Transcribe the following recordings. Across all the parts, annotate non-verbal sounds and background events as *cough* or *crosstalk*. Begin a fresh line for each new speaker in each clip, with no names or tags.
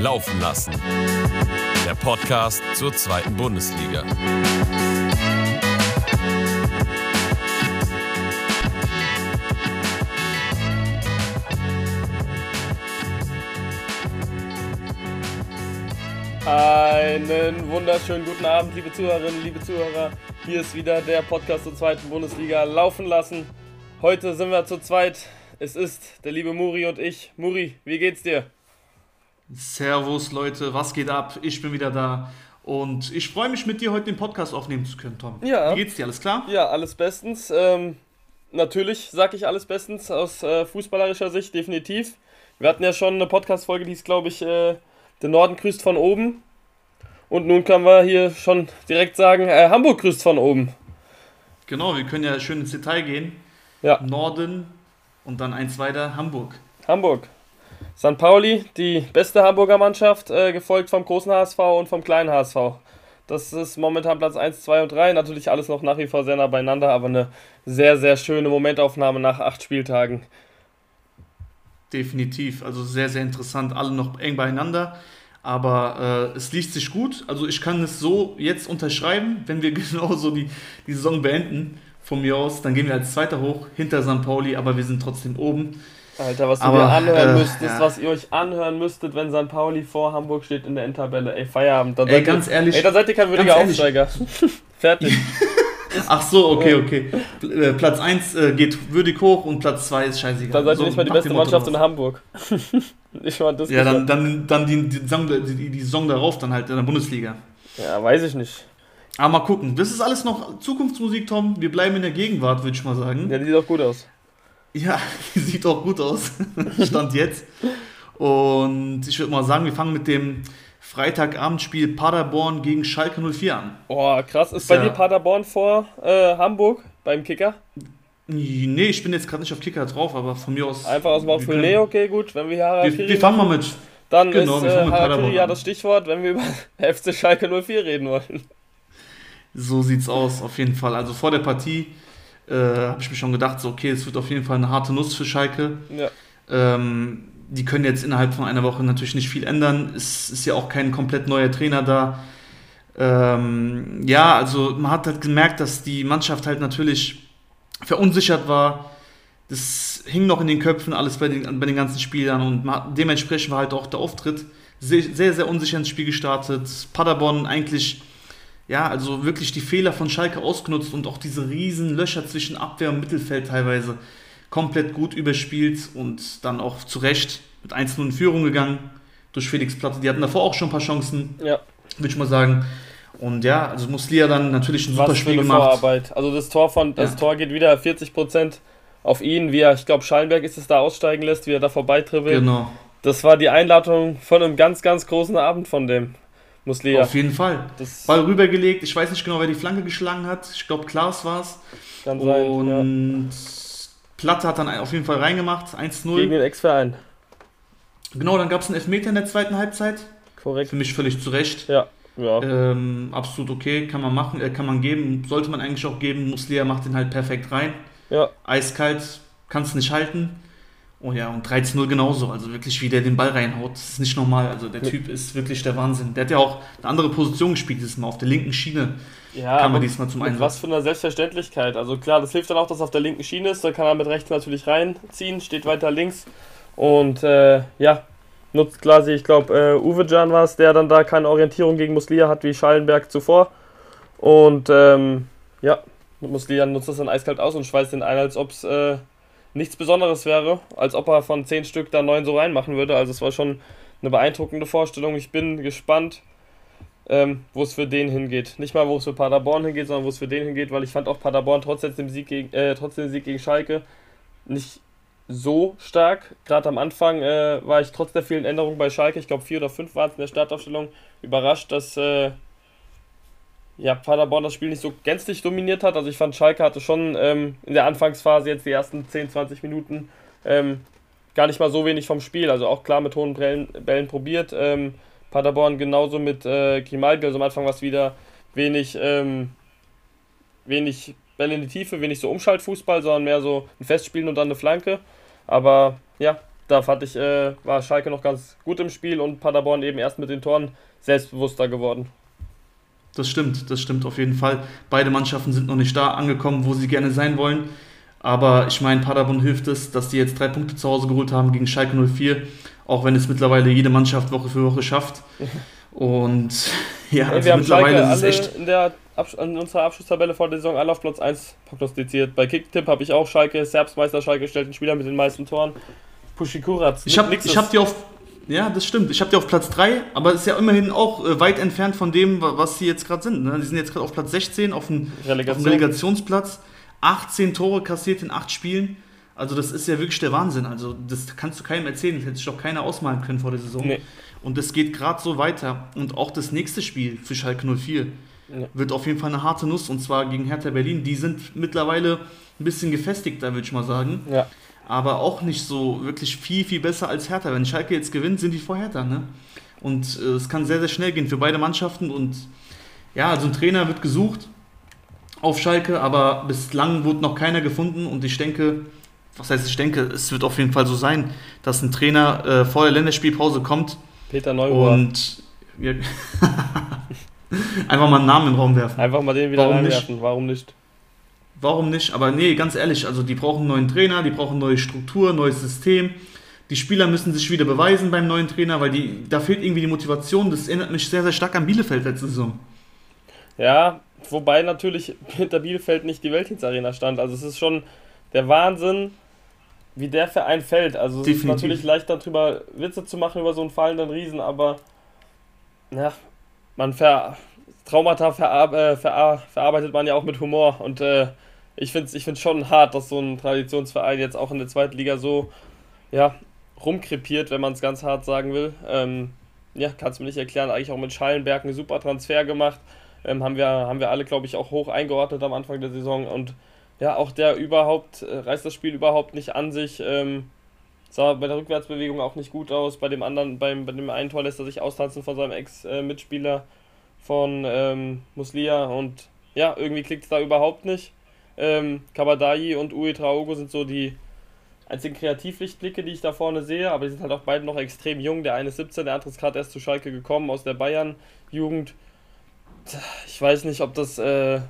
Laufen lassen. Der Podcast zur zweiten Bundesliga.
Einen wunderschönen guten Abend, liebe Zuhörerinnen, liebe Zuhörer. Hier ist wieder der Podcast zur zweiten Bundesliga laufen lassen. Heute sind wir zu zweit. Es ist der liebe Muri und ich. Muri, wie geht's dir?
Servus Leute, was geht ab? Ich bin wieder da und ich freue mich mit dir heute den Podcast aufnehmen zu können, Tom.
Ja.
Wie geht's dir? Alles klar?
Ja, alles bestens. Ähm, natürlich sage ich alles bestens aus äh, fußballerischer Sicht, definitiv. Wir hatten ja schon eine Podcast-Folge, die ist, glaube ich, äh, Der Norden grüßt von oben. Und nun können wir hier schon direkt sagen, äh, Hamburg grüßt von oben.
Genau, wir können ja schön ins Detail gehen.
Ja.
Norden und dann eins weiter, Hamburg.
Hamburg. St. Pauli, die beste Hamburger Mannschaft, äh, gefolgt vom großen HSV und vom kleinen HSV. Das ist momentan Platz 1, 2 und 3. Natürlich alles noch nach wie vor sehr nah beieinander, aber eine sehr, sehr schöne Momentaufnahme nach acht Spieltagen.
Definitiv, also sehr, sehr interessant. Alle noch eng beieinander, aber äh, es liest sich gut. Also ich kann es so jetzt unterschreiben, wenn wir *laughs* genauso die, die Saison beenden. Von mir aus, dann gehen wir als Zweiter hoch, hinter St. Pauli, aber wir sind trotzdem oben.
Alter, was du
Aber,
dir anhören
äh,
müsstest,
ja.
was ihr euch anhören müsstet, wenn St. Pauli vor Hamburg steht in der Endtabelle. Ey, Feierabend. Dann
Ey, ganz
ihr,
ehrlich-
Ey, dann seid ihr kein würdiger. Aufsteiger. *laughs* Fertig. *laughs*
Ach so, okay, okay. Äh, Platz 1 äh, geht würdig hoch und Platz 2 ist scheißegal.
Dann seid ihr
So,
nicht mal die beste Mannschaft in. Hamburg. *laughs* nicht mal das
Ja, dann, dann, dann die, die, Saison, die, die Saison darauf dann halt in der Bundesliga.
Ja, weiß ich nicht.
Aber mal gucken. Das ist alles noch Zukunftsmusik, Tom. Wir bleiben in der Gegenwart, würde ich mal sagen.
Ja, die sieht doch gut aus.
Ja, *laughs* sieht auch gut aus. *laughs* Stand jetzt. Und ich würde mal sagen, wir fangen mit dem Freitagabendspiel Paderborn gegen Schalke 04 an.
Boah, krass. Ist
Ist
bei
ja-
dir Paderborn vor äh, Hamburg beim Kicker?
Nee, ich bin jetzt gerade nicht auf Kicker drauf, aber von mir aus.
Einfach aus dem
wir
Bauchgefühl.
können-
Nee, okay, gut. Wenn wir hier Harakiri
Wir, wir fangen mal mit.
dann
genau,
ist äh, Harakiri ja das Stichwort, wenn wir über *laughs* FC Schalke 04 reden wollen.
So sieht's aus, auf jeden Fall. Also vor der Partie äh, habe ich mir schon gedacht, so, okay, es wird auf jeden Fall eine harte Nuss für Schalke.
Ja.
Ähm, die können jetzt innerhalb von einer Woche natürlich nicht viel ändern. Es ist ja auch kein komplett neuer Trainer da. Ähm, ja, also man hat halt gemerkt, dass die Mannschaft halt natürlich verunsichert war. Das hing noch in den Köpfen, alles bei den, bei den ganzen Spielern und hat, dementsprechend war halt auch der Auftritt sehr, sehr, sehr unsicher ins Spiel gestartet. Paderborn eigentlich, ja, also wirklich die Fehler von Schalke ausgenutzt und auch diese riesen Löcher zwischen Abwehr und Mittelfeld teilweise komplett gut überspielt und dann auch zu Recht mit 1-0 in Führung gegangen durch Felix Platte. Die hatten davor auch schon ein paar Chancen,
Ja,
würde ich mal sagen. Und ja, also Muslia dann natürlich ein super
was für
Spiel
eine
gemacht.
Vorarbeit. Also das Tor von das
Ja.
Tor geht wieder 40% auf ihn, wie er, ich glaube, Schallenberg ist es da aussteigen lässt, wie er da vorbeitribbelt.
Genau,
Das war die Einladung von einem ganz, ganz großen Abend von dem Muslia.
auf jeden Fall.
Das
Ball rübergelegt, ich weiß nicht genau, wer die Flanke geschlagen hat. Ich glaube, Klaas war es.
kann sein. Ja.
Und Platte hat dann auf jeden Fall reingemacht,
Gegen
1-0.
den Ex-Verein.
Genau, dann gab es einen Elfmeter in der zweiten Halbzeit.
Korrekt.
Für mich völlig zu Recht.
Ja. Ja.
Ähm, absolut okay, kann man machen, äh, kann man geben, sollte man eigentlich auch geben. Muslia macht den halt perfekt rein.
ja.
Eiskalt, kannst nicht halten. Oh ja, und 13-0 genauso. Also wirklich, wie der den Ball reinhaut, das ist nicht normal. Also der. Typ ist wirklich der Wahnsinn. Der hat ja auch eine andere Position gespielt dieses Mal, auf der linken Schiene
Ja,
kam
aber
er diesmal zum Einsatz.
was für einer Selbstverständlichkeit. Also klar, das hilft dann auch, dass er auf der linken Schiene ist. Da kann er mit rechts natürlich reinziehen, steht weiter links. Und äh, ja, nutzt quasi, ich glaube, äh, Uwe Can war es, der dann da keine Orientierung gegen Muslia hat wie Schallenberg zuvor. Und ähm, ja, Muslia nutzt das dann eiskalt aus und schweißt den ein, als ob es äh, nichts Besonderes wäre. Als ob er von zehn Stück da neun so reinmachen würde. Also es war schon eine beeindruckende Vorstellung. Ich bin gespannt, ähm, wo es für den hingeht. Nicht mal, wo es für Paderborn hingeht, sondern wo es für den hingeht, weil ich fand auch Paderborn trotz jetzt dem Sieg gegen, äh, trotz Sieg gegen Schalke nicht so stark. Gerade am Anfang äh, war ich trotz der vielen Änderungen bei Schalke, ich glaube vier oder fünf waren es in der Startaufstellung, überrascht, dass äh, ja, Paderborn das Spiel nicht so gänzlich dominiert hat. Also ich fand, Schalke hatte schon ähm, in der Anfangsphase jetzt die ersten 10, 20 Minuten ähm, gar nicht mal so wenig vom Spiel. Also auch klar mit hohen Bällen, Bällen probiert. Ähm, Paderborn genauso mit äh, Grimaldi. Also am Anfang war es wieder wenig, ähm, wenig Bälle in die Tiefe, wenig so Umschaltfußball, sondern mehr so ein Festspielen und dann eine Flanke. Aber ja, da fand ich, äh, war Schalke noch ganz gut im Spiel und Paderborn eben erst mit den Toren selbstbewusster geworden.
Das stimmt, das stimmt auf jeden Fall. Beide Mannschaften sind noch nicht da angekommen, wo sie gerne sein wollen. Aber ich meine, Paderborn hilft es, dass die jetzt drei Punkte zu Hause geholt haben gegen Schalke 04, auch wenn es mittlerweile jede Mannschaft Woche für Woche schafft. *laughs* Und *laughs* ja,
also wir haben mittlerweile Schalke ist es echt. In, der in unserer Abschlusstabelle vor der Saison alle auf Platz 1 prognostiziert. Bei Kicktipp habe ich auch Schalke, Serbsmeister Schalke gestellt, den Spieler mit den meisten Toren.
Pushikuratz. Ich habe hab die auf. Ja, das stimmt. Ich habe die auf Platz 3, aber ist ja immerhin auch äh, weit entfernt von dem, was sie jetzt gerade sind. Ne? Die sind jetzt gerade auf Platz 16, auf dem Relegation. Relegationsplatz. 18 Tore kassiert in 8 Spielen. Also das ist ja wirklich der Wahnsinn. Also das kannst du keinem erzählen. Das hätte sich doch keiner ausmalen können vor der Saison. Nee. Und es geht gerade so weiter. Und auch das nächste Spiel für Schalke 04 ja. wird auf jeden Fall eine harte Nuss. Und zwar gegen Hertha Berlin. Die sind mittlerweile ein bisschen gefestigter, würde ich mal sagen. Ja aber auch nicht so wirklich viel, viel besser als Hertha. Wenn Schalke jetzt gewinnt, sind die vor Hertha. Ne? Und äh, es kann sehr, sehr schnell gehen für beide Mannschaften. Und ja, also ein Trainer wird gesucht auf Schalke, aber bislang wurde noch keiner gefunden. Und ich denke, was heißt ich denke, es wird auf jeden Fall so sein, dass ein Trainer äh, vor der Länderspielpause kommt.
Peter Neurohr.
Und *laughs* einfach mal einen Namen den Raum werfen.
Einfach mal den wieder Warum reinwerfen, nicht? warum nicht?
Warum nicht? Aber nee, ganz ehrlich, also die brauchen einen neuen Trainer, die brauchen neue Struktur, neues System. Die Spieler müssen sich wieder beweisen beim neuen Trainer, weil die, da fehlt irgendwie die Motivation. Das erinnert mich sehr, sehr stark an Bielefeld letzte Saison.
Ja, wobei natürlich hinter Bielefeld nicht die Weltdienstarena stand. Also es ist schon der Wahnsinn, wie der Verein fällt. Also es Definitiv. ist natürlich leicht darüber Witze zu machen über so einen fallenden Riesen, aber ja, man ver Traumata verar äh, verar verarbeitet man ja auch mit Humor und äh, ich finde es ich find's schon hart, dass so ein Traditionsverein jetzt auch in der zweiten Liga so ja, rumkrepiert, wenn man es ganz hart sagen will. Ähm, ja, kannst du mir nicht erklären. Eigentlich auch mit Schallenberg einen super Transfer gemacht. Ähm, haben, wir, haben wir alle, glaube ich, auch hoch eingeordnet am Anfang der Saison. Und ja, auch der überhaupt, äh, reißt das Spiel überhaupt nicht an sich. Ähm, sah bei der Rückwärtsbewegung auch nicht gut aus. Bei dem anderen, beim, bei dem einen Tor lässt er sich austanzen von seinem Ex-Mitspieler von ähm, Muslia. Und ja, irgendwie klickt es da überhaupt nicht. Ähm, Kabadai und Ue Traogo sind so die einzigen Kreativlichtblicke, die ich da vorne sehe, aber die sind halt auch beide noch extrem jung. Der eine ist 17, der andere ist gerade erst zu Schalke gekommen aus der Bayern-Jugend. Ich weiß nicht, ob das, äh,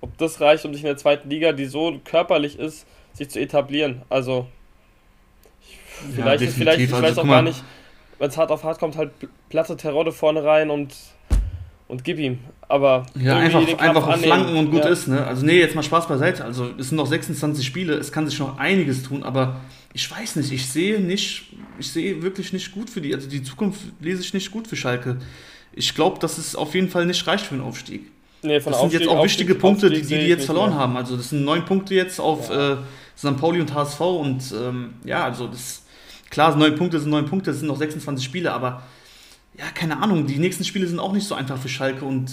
ob das reicht, um sich in der zweiten Liga, die so körperlich ist, sich zu etablieren. Also, vielleicht, ja, vielleicht ich also, weiß auch gar nicht, wenn es hart auf hart kommt, halt platte Terodde vorne rein und und gib ihm. Aber
ja, einfach, einfach auf Flanken und gut ja. ist. Ne? Also nee, jetzt mal Spaß beiseite. Also es sind noch 26 Spiele, es kann sich noch einiges tun, aber ich weiß nicht, ich sehe nicht, ich sehe wirklich nicht gut für die, also die Zukunft lese ich nicht gut für Schalke. Ich glaube, dass es auf jeden Fall nicht reicht für einen Aufstieg. Nee, das sind jetzt auch wichtige Aufstieg, Punkte, Aufstieg die, die, die jetzt verloren mehr. haben. Also das sind neun Punkte jetzt auf ja. äh, St. Pauli und HSV und ähm, ja, also das klar, neun Punkte sind neun Punkte, es sind noch 26 Spiele, aber ja, keine Ahnung, die nächsten Spiele sind auch nicht so einfach für Schalke und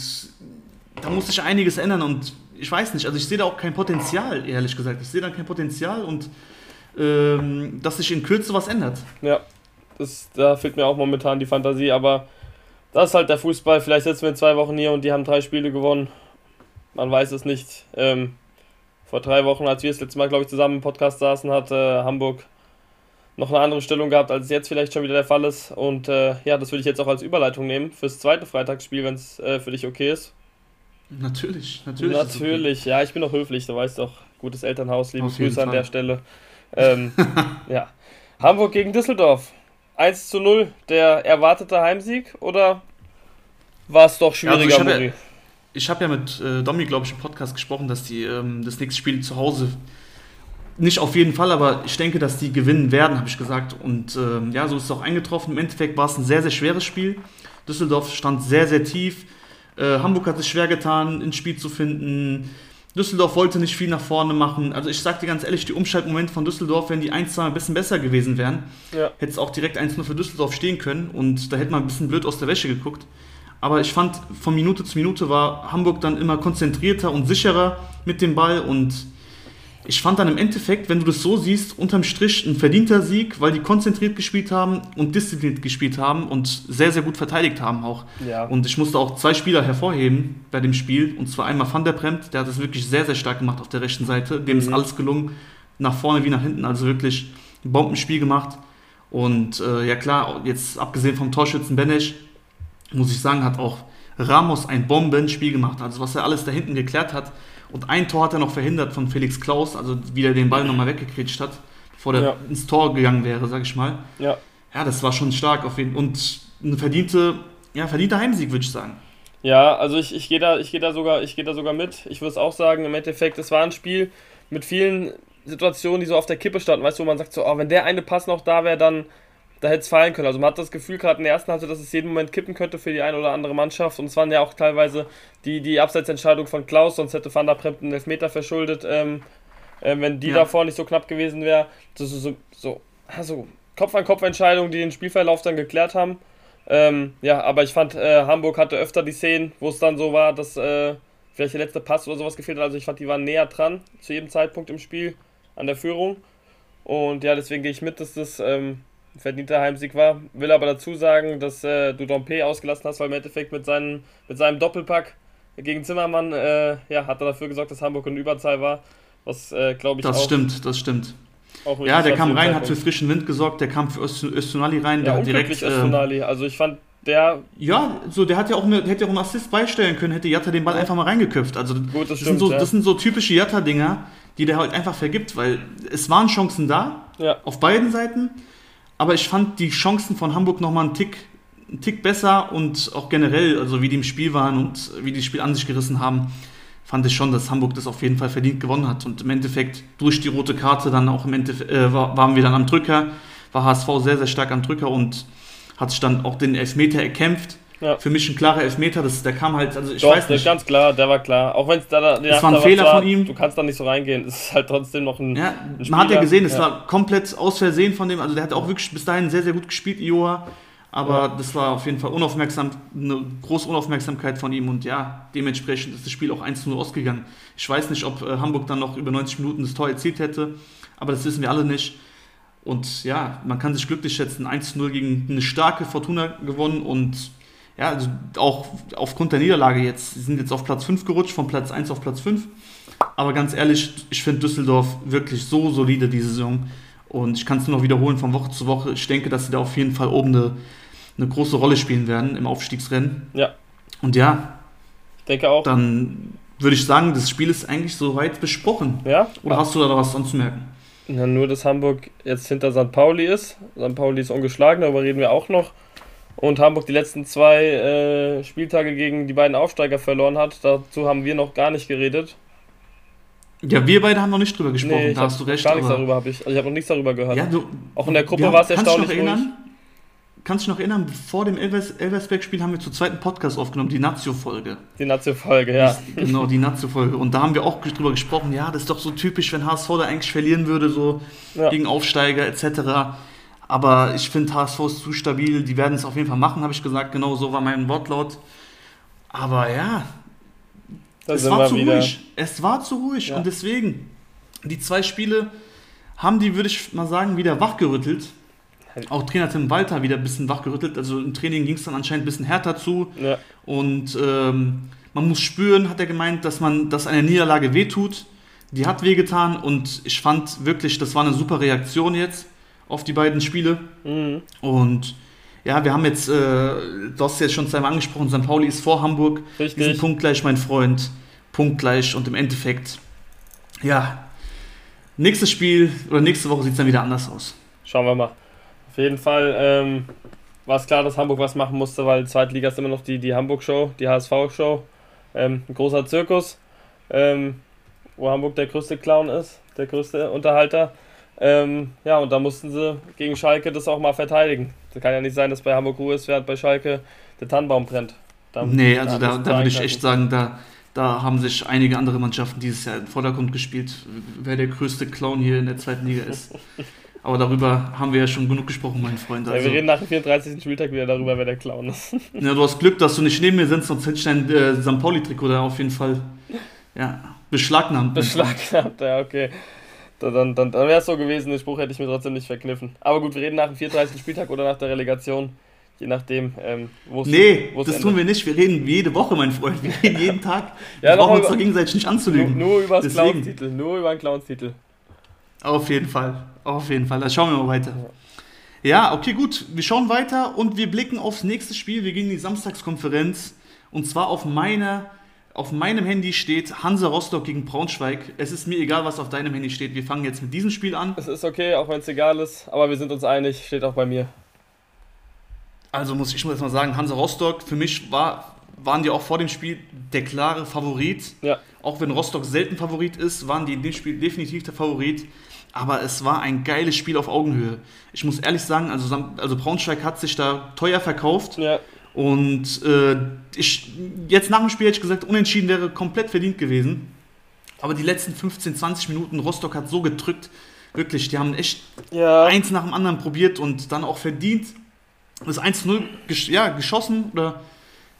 da muss sich einiges ändern und ich weiß nicht, also ich sehe da auch kein Potenzial, ehrlich gesagt. Ich sehe da kein Potenzial und ähm, dass sich in Kürze was ändert.
Ja, das, da fehlt mir auch momentan die Fantasie, aber das ist halt der Fußball. Vielleicht sitzen wir in zwei Wochen hier und die haben drei Spiele gewonnen. Man weiß es nicht. Ähm, vor drei Wochen, als wir das letzte Mal, glaube ich, zusammen im Podcast saßen, hat äh, Hamburg noch eine andere Stellung gehabt, als es jetzt vielleicht schon wieder der Fall ist. Und äh, ja, das würde ich jetzt auch als Überleitung nehmen fürs zweite Freitagsspiel, wenn es äh, für dich okay ist.
Natürlich, natürlich.
Natürlich, okay. ja, ich bin auch höflich, du weißt doch. Gutes Elternhaus, liebe Grüße Fall. an der Stelle. Ähm, *laughs* ja. Hamburg gegen Düsseldorf. 1 zu 0, der erwartete Heimsieg oder war es doch schwieriger,
also ich habe ja, hab ja, mit äh, Domi, glaube ich, im Podcast gesprochen, dass die ähm, das nächste Spiel zu Hause nicht auf jeden Fall, aber ich denke, dass die gewinnen werden, habe ich gesagt. Und ähm, ja, so ist es auch eingetroffen. Im Endeffekt war es ein sehr, sehr schweres Spiel. Düsseldorf stand sehr, sehr tief. Äh, Hamburg hat es schwer getan, ins Spiel zu finden. Düsseldorf wollte nicht viel nach vorne machen. Also ich sage dir ganz ehrlich, die Umschaltmomente von Düsseldorf, wenn die 1-2 ein bisschen besser gewesen wären, ja. hätte es auch direkt 1-0 für Düsseldorf stehen können und da hätte man ein bisschen blöd aus der Wäsche geguckt. Aber ich fand, von Minute zu Minute war Hamburg dann immer konzentrierter und sicherer mit dem Ball und ich fand dann im Endeffekt, wenn du das so siehst, unterm Strich ein verdienter Sieg, weil die konzentriert gespielt haben und diszipliniert gespielt haben und sehr, sehr gut verteidigt haben auch. Ja. Und ich musste auch zwei Spieler hervorheben bei dem Spiel. Und zwar einmal Van der Bremt, der hat es wirklich sehr, sehr stark gemacht auf der rechten Seite. Dem mhm. ist alles gelungen, nach vorne wie nach hinten. Also wirklich ein Bombenspiel gemacht. Und äh, ja klar, jetzt abgesehen vom Torschützen Benesch, muss ich sagen, hat auch Ramos ein Bombenspiel gemacht. Also was er alles da hinten geklärt hat. Und ein Tor hat er noch verhindert von Felix Klaus, also wie er den Ball nochmal weggekretscht hat, bevor der
Ja.
ins Tor gegangen wäre, sag ich mal.
Ja,
Ja, das war schon stark auf jeden Und eine verdiente, ja, verdienter Heimsieg, würde ich sagen.
Ja, also ich, ich gehe da, ich geh da, sogar, ich geh da sogar mit. Ich würde es auch sagen, im Endeffekt, es war ein Spiel mit vielen Situationen, die so auf der Kippe standen. Weißt du, wo man sagt, so, oh, wenn der eine Pass noch da wäre, dann da hätte es fallen können. Also man hat das Gefühl gerade in der ersten Halbzeit, dass es jeden Moment kippen könnte für die eine oder andere Mannschaft. Und es waren ja auch teilweise die, die Abseitsentscheidung von Klaus, sonst hätte Van der Prempt einen Elfmeter verschuldet, ähm, äh, wenn die
Ja.
davor nicht so knapp gewesen wäre. Das ist so, so, also Kopf-an-Kopf-Entscheidungen, die den Spielverlauf dann geklärt haben. Ähm, ja, aber ich fand, äh, Hamburg hatte öfter die Szenen, wo es dann so war, dass äh, vielleicht der letzte Pass oder sowas gefehlt hat. Also ich fand, die waren näher dran zu jedem Zeitpunkt im Spiel an der Führung. Und ja, deswegen gehe ich mit, dass das ähm, verdienter Heimsieg war. Will aber dazu sagen, dass äh, du Dompe ausgelassen hast, weil im Endeffekt mit, seinen, mit seinem Doppelpack gegen Zimmermann äh, ja, hat er dafür gesorgt, dass Hamburg in Überzahl war. Was, äh, glaube ich,
Das
auch,
stimmt, das stimmt. Ja, der kam rein, hat für
Zeitpunkt.
frischen Wind gesorgt, der kam für Öst- Östunali rein, der
Ja,
hat direkt.
unglücklich
äh,
Östunali. Also ich fand, der
Ja, so, der hat ja auch eine, hätte ja auch einen Assist beistellen können, hätte Jatta den Ball einfach mal reingeköpft. Also
Gut, das
das,
stimmt,
sind so,
ja.
das sind so typische Jatta-Dinger, die der halt einfach vergibt, weil es waren Chancen da,
Ja.
auf beiden Seiten, aber ich fand die Chancen von Hamburg nochmal einen Tick, einen Tick besser und auch generell, also wie die im Spiel waren und wie die das Spiel an sich gerissen haben, fand ich schon, dass Hamburg das auf jeden Fall verdient gewonnen hat. Und im Endeffekt durch die rote Karte dann auch im Endeffekt, äh, war, waren wir dann am Drücker, war HSV sehr, sehr stark am Drücker und hat sich dann auch den Elfmeter erkämpft.
Ja.
Für mich ein klarer Elfmeter, das, der kam halt, also ich
Doch,
weiß nicht.
ganz klar, der war klar. Auch wenn es da, da
Es war ein Fehler von ihm.
Du kannst da nicht so reingehen. Es ist halt trotzdem noch ein.
Ja,
ein
man hat ja gesehen, es
Ja.
war komplett aus Versehen von dem, also der hat auch wirklich bis dahin sehr, sehr gut gespielt, Ioa. Aber
Ja.
das war auf jeden Fall unaufmerksam, eine große Unaufmerksamkeit von ihm und ja, dementsprechend ist das Spiel auch 1-0 ausgegangen. Ich weiß nicht, ob äh, Hamburg dann noch über 90 Minuten das Tor erzielt hätte, aber das wissen wir alle nicht. Und ja, man kann sich glücklich schätzen, 1-0 gegen eine starke Fortuna gewonnen und ja, also auch aufgrund der Niederlage jetzt, sie sind jetzt auf Platz 5 gerutscht, von Platz 1 auf Platz 5. Aber ganz ehrlich, ich finde Düsseldorf wirklich so solide diese Saison. Und ich kann es nur noch wiederholen von Woche zu Woche. Ich denke, dass sie da auf jeden Fall oben eine, eine große Rolle spielen werden im Aufstiegsrennen.
Ja.
Und ja,
Ich denke auch.
dann würde ich sagen, das Spiel ist eigentlich soweit besprochen.
Ja?
Oder hast du da noch was anzumerken?
Ja, nur, dass Hamburg jetzt hinter St. Pauli ist. St. Pauli ist ungeschlagen, darüber reden wir auch noch. Und Hamburg die letzten zwei äh, Spieltage gegen die beiden Aufsteiger verloren hat. Dazu haben wir noch gar nicht geredet.
Ja, wir beide haben noch nicht drüber gesprochen,
ich
da hast du recht.
Gar nichts darüber habe ich. Also ich habe noch nichts darüber gehört.
Ja, du,
auch in der Gruppe
wir
war es
haben- kannst du
erstaunlich
noch erinnern? Kannst du dich noch erinnern, vor dem Elvers, Elversberg-Spiel haben wir zur zweiten Podcast aufgenommen, die Nazio-Folge.
Die Nazio-Folge, ja.
Genau, die Nazio-Folge. Und da haben wir auch drüber gesprochen, ja, das ist doch so typisch, wenn HSV da eigentlich verlieren würde, so
Ja.
gegen Aufsteiger etc. Aber ich finde, HSV ist zu stabil, die werden es auf jeden Fall machen, habe ich gesagt. Genau so war mein Wortlaut. Aber ja,
Da
es war zu
wieder.
ruhig. Es war zu ruhig.
Ja.
Und deswegen, die zwei Spiele haben die, würde ich mal sagen, wieder wachgerüttelt. Auch Trainer Tim Walter wieder ein bisschen wachgerüttelt. Also im Training ging es dann anscheinend ein bisschen härter zu.
Ja.
Und ähm, man muss spüren, hat er gemeint, dass man, dass eine Niederlage wehtut. Die hat wehgetan und ich fand wirklich, das war eine super Reaktion jetzt auf die beiden Spiele.
Mhm.
Und ja, wir haben jetzt, äh, du hast jetzt schon zweimal angesprochen, St. Pauli ist vor Hamburg. Wir sind
Richtig.
punktgleich, mein Freund. Punktgleich und im Endeffekt, ja, nächstes Spiel oder nächste Woche sieht es dann wieder anders aus.
Schauen wir mal. Auf jeden Fall ähm, war es klar, dass Hamburg was machen musste, weil Zweitliga ist immer noch die, die Hamburg-Show, die HSV-Show. Ähm, ein großer Zirkus, ähm, wo Hamburg der größte Clown ist, der größte Unterhalter. Ähm, ja, und da mussten sie gegen Schalke das auch mal verteidigen. Das kann ja nicht sein, dass bei Hamburg Ruhe ist, während bei Schalke der Tannenbaum brennt. Da-
Nee, also da, da würde ich echt sagen, da, da haben sich einige andere Mannschaften dieses Jahr im Vordergrund gespielt, wer der größte Clown hier in der zweiten Liga ist. *laughs* Aber darüber haben wir ja schon genug gesprochen, mein Freund.
Ja,
Also,
wir reden nach dem 34. Spieltag wieder darüber, wer der Clown ist.
ja, du hast Glück, dass du nicht neben mir sitzt, sonst hätte ich dein äh, St. Pauli-Trikot da auf jeden Fall ja, beschlagnahmt.
Beschlagnahmt, ja, okay. Da- Dann, dann, dann wäre es so gewesen, den Spruch hätte ich mir trotzdem nicht verkniffen. Aber gut, wir reden nach dem 34. Spieltag oder nach der Relegation. Je nachdem, ähm, wo es
Nee,
wo es
das
endet.
tun wir nicht. Wir reden jede Woche, mein Freund. Wir reden jeden Tag.
Ja,
wir brauchen uns
über-
doch gegenseitig nicht
Nur,
anzulügen.
nur über das
Deswegen.
Clownstitel, nur über den Clownstitel.
Auf jeden Fall. Auf jeden Fall. Da schauen wir mal weiter. Ja, okay, gut. Wir schauen weiter und wir blicken aufs nächste Spiel. Wir gehen in die Samstagskonferenz. Und zwar auf meiner, auf meinem Handy steht Hansa Rostock gegen Braunschweig. Es ist mir egal, was auf deinem Handy steht. Wir fangen jetzt mit diesem Spiel an.
Es ist okay, auch wenn es egal ist, aber wir sind uns einig, steht auch bei mir.
Also muss ich muss jetzt mal sagen, Hansa Rostock, für mich war, waren die auch vor dem Spiel der klare Favorit.
Ja.
Auch wenn Rostock selten Favorit ist, waren die in dem Spiel definitiv der Favorit. Aber es war ein geiles Spiel auf Augenhöhe. Ich muss ehrlich sagen, also, also Braunschweig hat sich da teuer verkauft.
Ja,
Und äh, ich, jetzt nach dem Spiel hätte ich gesagt, unentschieden wäre komplett verdient gewesen. Aber die letzten 15, 20 Minuten, Rostock hat so gedrückt. Wirklich, die haben echt
ja.
eins nach dem anderen probiert und dann auch verdient. Das 1-0 gesch ja, geschossen oder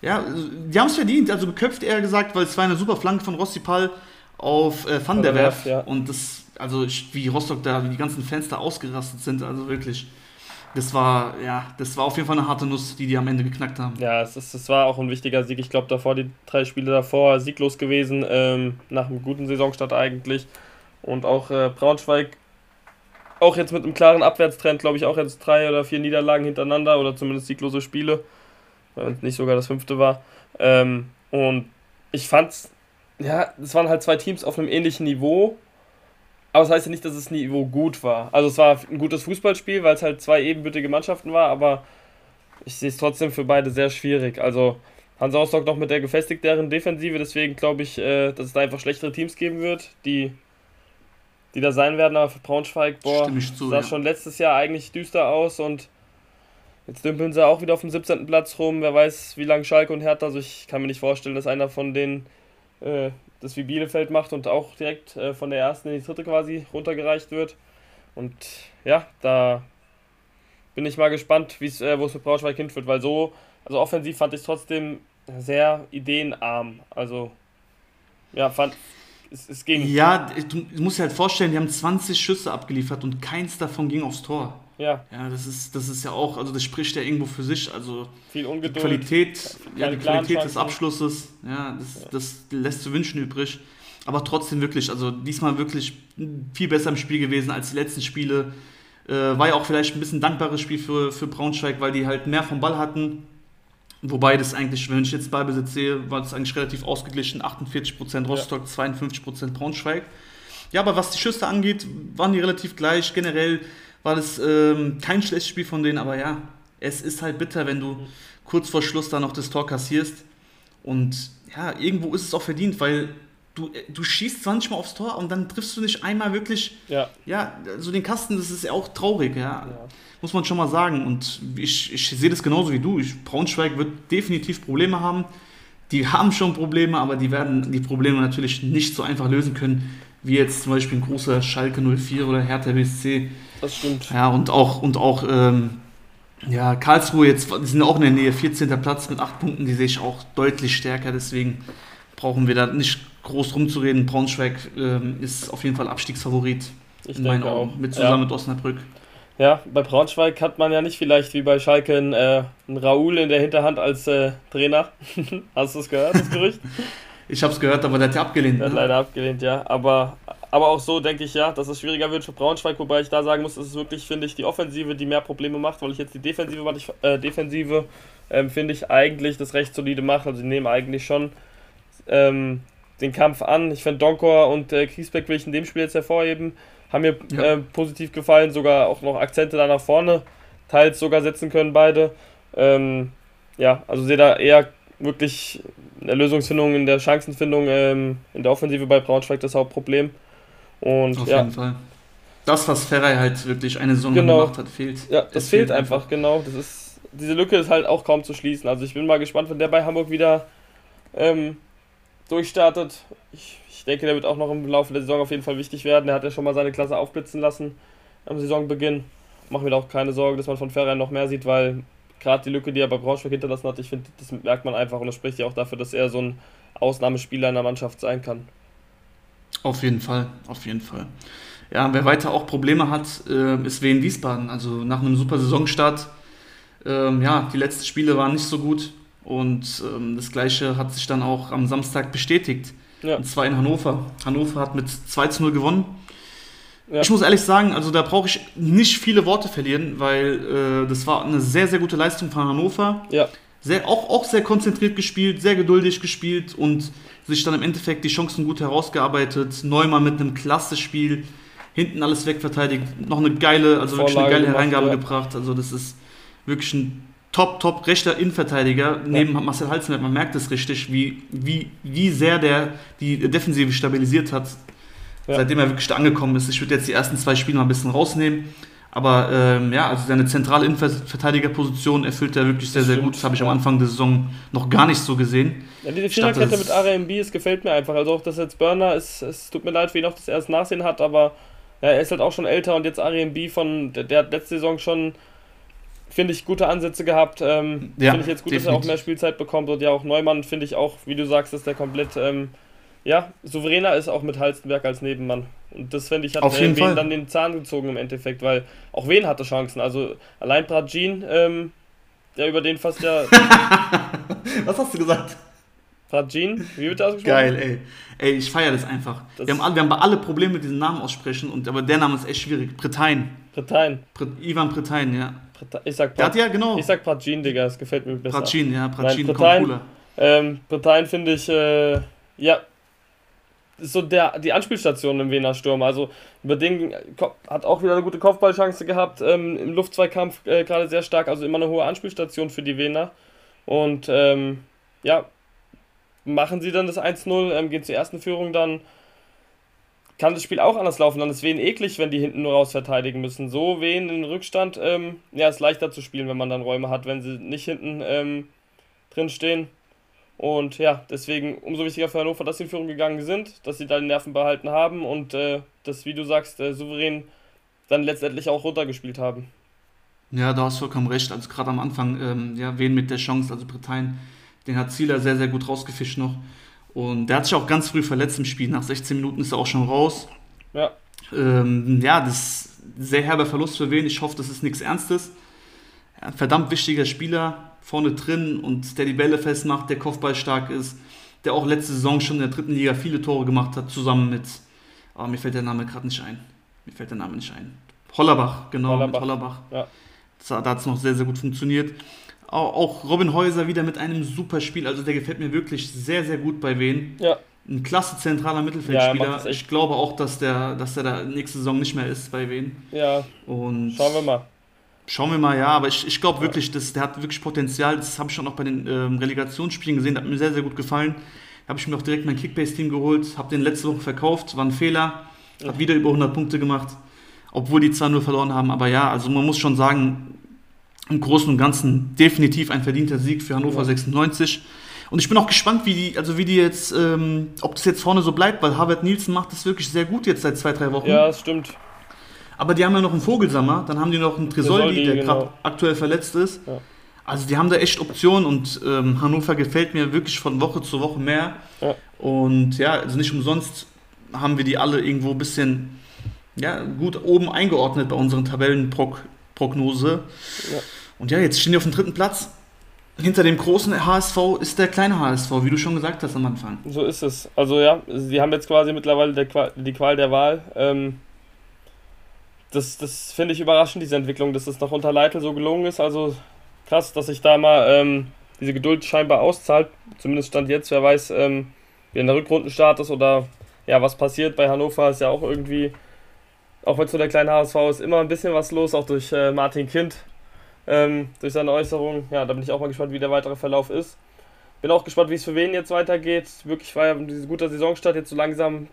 ja, die haben es verdient, also geköpft eher gesagt, weil es war eine super Flanke von Rossipal auf äh, Van der Werf.
Ja.
Und das, also ich, wie Rostock da, wie die ganzen Fans da ausgerastet sind, also wirklich. Das war, ja, das war auf jeden Fall eine harte Nuss, die die am Ende geknackt haben.
Ja, es, ist, es war auch ein wichtiger Sieg. Ich glaube, davor, die drei Spiele davor, sieglos gewesen, ähm, nach einem guten Saisonstart eigentlich. Und auch äh, Braunschweig, auch jetzt mit einem klaren Abwärtstrend, glaube ich, auch jetzt drei oder vier Niederlagen hintereinander oder zumindest sieglose Spiele, wenn es nicht sogar das fünfte war. Ähm, und ich fand's, ja, es waren halt zwei Teams auf einem ähnlichen Niveau. Aber das heißt ja nicht, dass das Niveau gut war. Also es war ein gutes Fußballspiel, weil es halt zwei ebenbürtige Mannschaften war, aber ich sehe es trotzdem für beide sehr schwierig. Also Hansa Rostock noch mit der gefestigteren Defensive, deswegen glaube ich, äh, dass es da einfach schlechtere Teams geben wird, die, die da sein werden. Aber für Braunschweig, boah,
zu,
sah
ja.
schon letztes Jahr eigentlich düster aus und jetzt dümpeln sie auch wieder auf dem 17. Platz rum. Wer weiß, wie lange Schalke und Hertha, also ich kann mir nicht vorstellen, dass einer von denen äh, das wie Bielefeld macht und auch direkt äh, von der ersten in die dritte quasi runtergereicht wird. Und ja, da bin ich mal gespannt, äh, wo es für Braunschweig hinführt, weil so, also offensiv fand ich es trotzdem sehr ideenarm. Also, ja, fand, es, es ging.
Ja, du musst dir halt vorstellen, die haben 20 Schüsse abgeliefert und keins davon ging aufs Tor.
Ja,
Ja, das ist, das ist ja auch, also das spricht ja irgendwo für sich. Also
viel
die
Ungeduld.
Qualität, ja, die Qualität des. Abschlusses, ja, das, das lässt zu wünschen übrig. Aber trotzdem wirklich, also diesmal wirklich viel besser im Spiel gewesen als die letzten Spiele. Äh, war ja auch vielleicht ein bisschen dankbares Spiel für, für Braunschweig, weil die halt mehr vom Ball hatten. Wobei das eigentlich, wenn ich jetzt Ballbesitz sehe, war das eigentlich relativ ausgeglichen. 48% Rostock, 52% Braunschweig. Ja, aber was die Schüsse angeht, waren die relativ gleich. Generell war das ähm, kein schlechtes Spiel von denen, aber ja, es ist halt bitter, wenn du kurz vor Schluss da noch das Tor kassierst. Und ja, irgendwo ist es auch verdient, weil du, du schießt 20 Mal aufs Tor und dann triffst du nicht einmal wirklich,
Ja,
ja, so den Kasten, das ist ja auch traurig, ja.
ja.
Muss man schon mal sagen. Und ich, ich sehe das genauso wie du. Ich, Braunschweig wird definitiv Probleme haben. Die haben schon Probleme, aber die werden die Probleme natürlich nicht so einfach lösen können, wie jetzt zum Beispiel ein großer Schalke 04 oder Hertha BSC.
Das stimmt.
Ja, und auch, und auch ähm, ja, Karlsruhe jetzt, die sind auch in der Nähe, 14. Platz mit 8 Punkten, die sehe ich auch deutlich stärker, deswegen brauchen wir da nicht groß rumzureden. Braunschweig ähm, ist auf jeden Fall Abstiegsfavorit
Ich
in meinen
denke auch.
Mit zusammen
Ja.
mit Osnabrück.
Ja, bei Braunschweig hat man ja nicht vielleicht wie bei Schalke einen, äh, einen Raoul in der Hinterhand als äh, Trainer. *laughs* Hast du es gehört, das Gerücht? *laughs*
Ich habe es gehört, aber der hat ja abgelehnt.
Der hat
Ne?
leider abgelehnt, ja. Aber, aber auch so denke ich ja, dass es schwieriger wird für Braunschweig, wobei ich da sagen muss, es ist wirklich, finde ich, die Offensive, die mehr Probleme macht, weil ich jetzt die Defensive, ich, äh, Defensive ähm, finde ich eigentlich das recht solide macht. Also sie nehmen eigentlich schon ähm, den Kampf an. Ich finde Donkor und äh, Kiesbeck will ich in dem Spiel jetzt hervorheben. Haben mir
Ja.
äh, positiv gefallen, sogar auch noch Akzente da nach vorne, teils sogar setzen können beide. Ähm, ja, also sehe da eher wirklich in der Lösungsfindung, in der Chancenfindung ähm, in der Offensive bei Braunschweig das Hauptproblem. Und
Auf
ja,
jeden Fall. Das, was Ferrei halt wirklich eine Saison
Genau.
gemacht hat, fehlt.
ja, das
Es
fehlt einfach, genau. Das ist, diese Lücke ist halt auch kaum zu schließen. Also ich bin mal gespannt, wenn der bei Hamburg wieder ähm, durchstartet. Ich, ich denke, der wird auch noch im Laufe der Saison auf jeden Fall wichtig werden. Er hat ja schon mal seine Klasse aufblitzen lassen am Saisonbeginn. Machen wir da auch keine Sorge, dass man von Ferrei noch mehr sieht, weil gerade die Lücke, die er bei Braunschweig hinterlassen hat, ich finde, das merkt man einfach und das spricht ja auch dafür, dass er so ein Ausnahmespieler in der Mannschaft sein kann.
Auf jeden Fall, auf jeden Fall. Ja, wer weiter auch Probleme hat, äh, ist Wien Wiesbaden. Also nach einem super Saisonstart, ähm, ja, die letzten Spiele waren nicht so gut. Und ähm, das Gleiche hat sich dann auch am Samstag bestätigt.
Ja.
Und zwar in Hannover. Hannover hat mit 2 zu 0 gewonnen. Ja. Ich muss ehrlich sagen, also da brauche ich nicht viele Worte verlieren, weil äh, das war eine sehr, sehr gute Leistung von Hannover.
Ja.
Sehr, auch, auch sehr konzentriert gespielt, sehr geduldig gespielt und sich dann im Endeffekt die Chancen gut herausgearbeitet. Neumann mit einem klasse Spiel, hinten alles wegverteidigt, noch eine geile, also Vorlage wirklich eine geile Hereingabe ja. gebracht. Also das ist wirklich ein top, top rechter Innenverteidiger ja. neben Marcel Halzenberg. Man merkt es richtig, wie, wie, wie sehr der die Defensive stabilisiert hat, ja. seitdem er wirklich da angekommen ist. Ich würde jetzt die ersten zwei Spiele mal ein bisschen rausnehmen. Aber ähm, ja, also seine zentrale Innenverteidigerposition erfüllt er wirklich sehr, sehr gut. Das habe ich am Anfang der Saison noch gar nicht so gesehen.
Ja, diese Viererkette mit RMB, es gefällt mir einfach. Also auch, dass jetzt Burner, ist, es tut mir leid, wie noch das erst Nachsehen hat, aber ja, er ist halt auch schon älter und jetzt RMB von, der, der hat letzte Saison schon finde ich, gute Ansätze gehabt. Ähm, ja, finde ich jetzt gut, definitiv. dass er auch mehr Spielzeit bekommt. Und ja, auch Neumann finde ich auch, wie du sagst, dass der komplett ähm, ja, souveräner ist auch mit Halstenberg als Nebenmann. Und das finde ich hat
Auf jeden
Wen dann den Zahn gezogen im Endeffekt, weil auch Wen hatte Chancen. Also allein Pradjin, ähm, der über den fast ja. *laughs*
Was hast du gesagt?
Pradjin, wie wird der
ausgesprochen? Geil, ey. Ey, ich feiere das einfach. Das wir, haben alle, wir haben alle Probleme mit diesem Namen aussprechen, und, aber der Name ist echt schwierig. Pretain.
Pretain.
Pre Ivan Pretain, ja.
Ich sag,
Prat ja, genau.
ich sag Pradjin, Digga, das gefällt mir besser.
Pradjin, ja, Pradjin
kommt cooler. Ähm, Pretain finde ich, äh, ja, ist so der, die Anspielstation im Wiener Sturm. Also über den hat auch wieder eine gute Kopfballchance gehabt, ähm, im Luftzweikampf äh, gerade sehr stark, also immer eine hohe Anspielstation für die Wiener. Und ähm, ja, machen sie dann das 1-0, ähm, gehen zur ersten Führung dann kann das Spiel auch anders laufen. Dann ist Wen eklig, wenn die hinten nur raus verteidigen müssen. So Wen in Rückstand, ähm, ja, ist leichter zu spielen, wenn man dann Räume hat, wenn sie nicht hinten ähm, drin stehen. Und ja, deswegen umso wichtiger für Hannover, dass sie in Führung gegangen sind, dass sie da die Nerven behalten haben und äh, das, wie du sagst, äh, souverän dann letztendlich auch runtergespielt haben.
Ja, da hast du vollkommen recht. Also gerade am Anfang, ähm, ja, wen mit der Chance, also Britannien, den hat Zieler sehr, sehr gut rausgefischt noch. Und der hat sich auch ganz früh verletzt im Spiel. Nach 16 Minuten ist er auch schon raus.
Ja.
Ähm, ja, das ist ein sehr herber Verlust für wen. Ich hoffe, das ist nichts Ernstes. Verdammt wichtiger Spieler vorne drin und der die Bälle festmacht, der Kopfball stark ist, der auch letzte Saison schon in der dritten Liga viele Tore gemacht hat, zusammen mit, oh, mir fällt der Name gerade nicht ein. Mir fällt der Name nicht ein. Hollerbach, genau, Hollerbach. mit Hollerbach.
Ja.
Da hat es noch sehr, sehr gut funktioniert. Auch Robin Häuser wieder mit einem super Spiel. Also der gefällt mir wirklich sehr, sehr gut bei Wen.
Ja.
Ein klasse zentraler Mittelfeldspieler. Ja, ich glaube auch, dass der, dass der da nächste Saison nicht mehr ist bei Wen.
Ja.
Und
Schauen wir mal.
Schauen wir mal, ja, aber ich, ich glaube wirklich, dass der hat wirklich Potenzial. Das habe ich schon auch bei den ähm, Relegationsspielen gesehen. Das hat mir sehr, sehr gut gefallen. Da habe ich mir auch direkt mein Kickbase-Team geholt, habe den letzte Woche verkauft, war ein Fehler, hat wieder über 100 Punkte gemacht, obwohl die zwar nur verloren haben. Aber ja, also man muss schon sagen, im Großen und Ganzen definitiv ein verdienter Sieg für Hannover ja. 96. Und ich bin auch gespannt, wie die, also wie die jetzt, ähm, ob das jetzt vorne so bleibt, weil Harvard Nielsen macht das wirklich sehr gut jetzt seit zwei, drei Wochen.
Ja, das stimmt.
Aber die haben ja noch einen Vogelsammer, dann haben die noch einen Tresoldi, der gerade genau. aktuell verletzt ist. Ja. Also die haben da echt Optionen und ähm, Hannover gefällt mir wirklich von Woche zu Woche mehr.
Ja.
Und ja, also nicht umsonst haben wir die alle irgendwo ein bisschen ja, gut oben eingeordnet bei unseren Tabellenprognose. Ja. Und ja, jetzt stehen die auf dem dritten Platz. Hinter dem großen HSV ist der kleine HSV, wie du schon gesagt hast am Anfang.
So ist es. Also ja, sie haben jetzt quasi mittlerweile Qual, die Qual der Wahl. Ähm, das das finde ich überraschend, diese Entwicklung, dass das noch unter Leitl so gelungen ist. Also krass, dass sich da mal ähm, diese Geduld scheinbar auszahlt. Zumindest stand jetzt, wer weiß, ähm, wie in der Rückrundenstart ist oder ja, was passiert. Bei Hannover ist ja auch irgendwie, auch wenn es so der kleine HSV ist, immer ein bisschen was los, auch durch äh, Martin Kind, ähm, durch seine Äußerung. Ja, da bin ich auch mal gespannt, wie der weitere Verlauf ist. Bin auch gespannt, wie es für wen jetzt weitergeht. Wirklich war ja diese gute Saisonstart jetzt so langsam,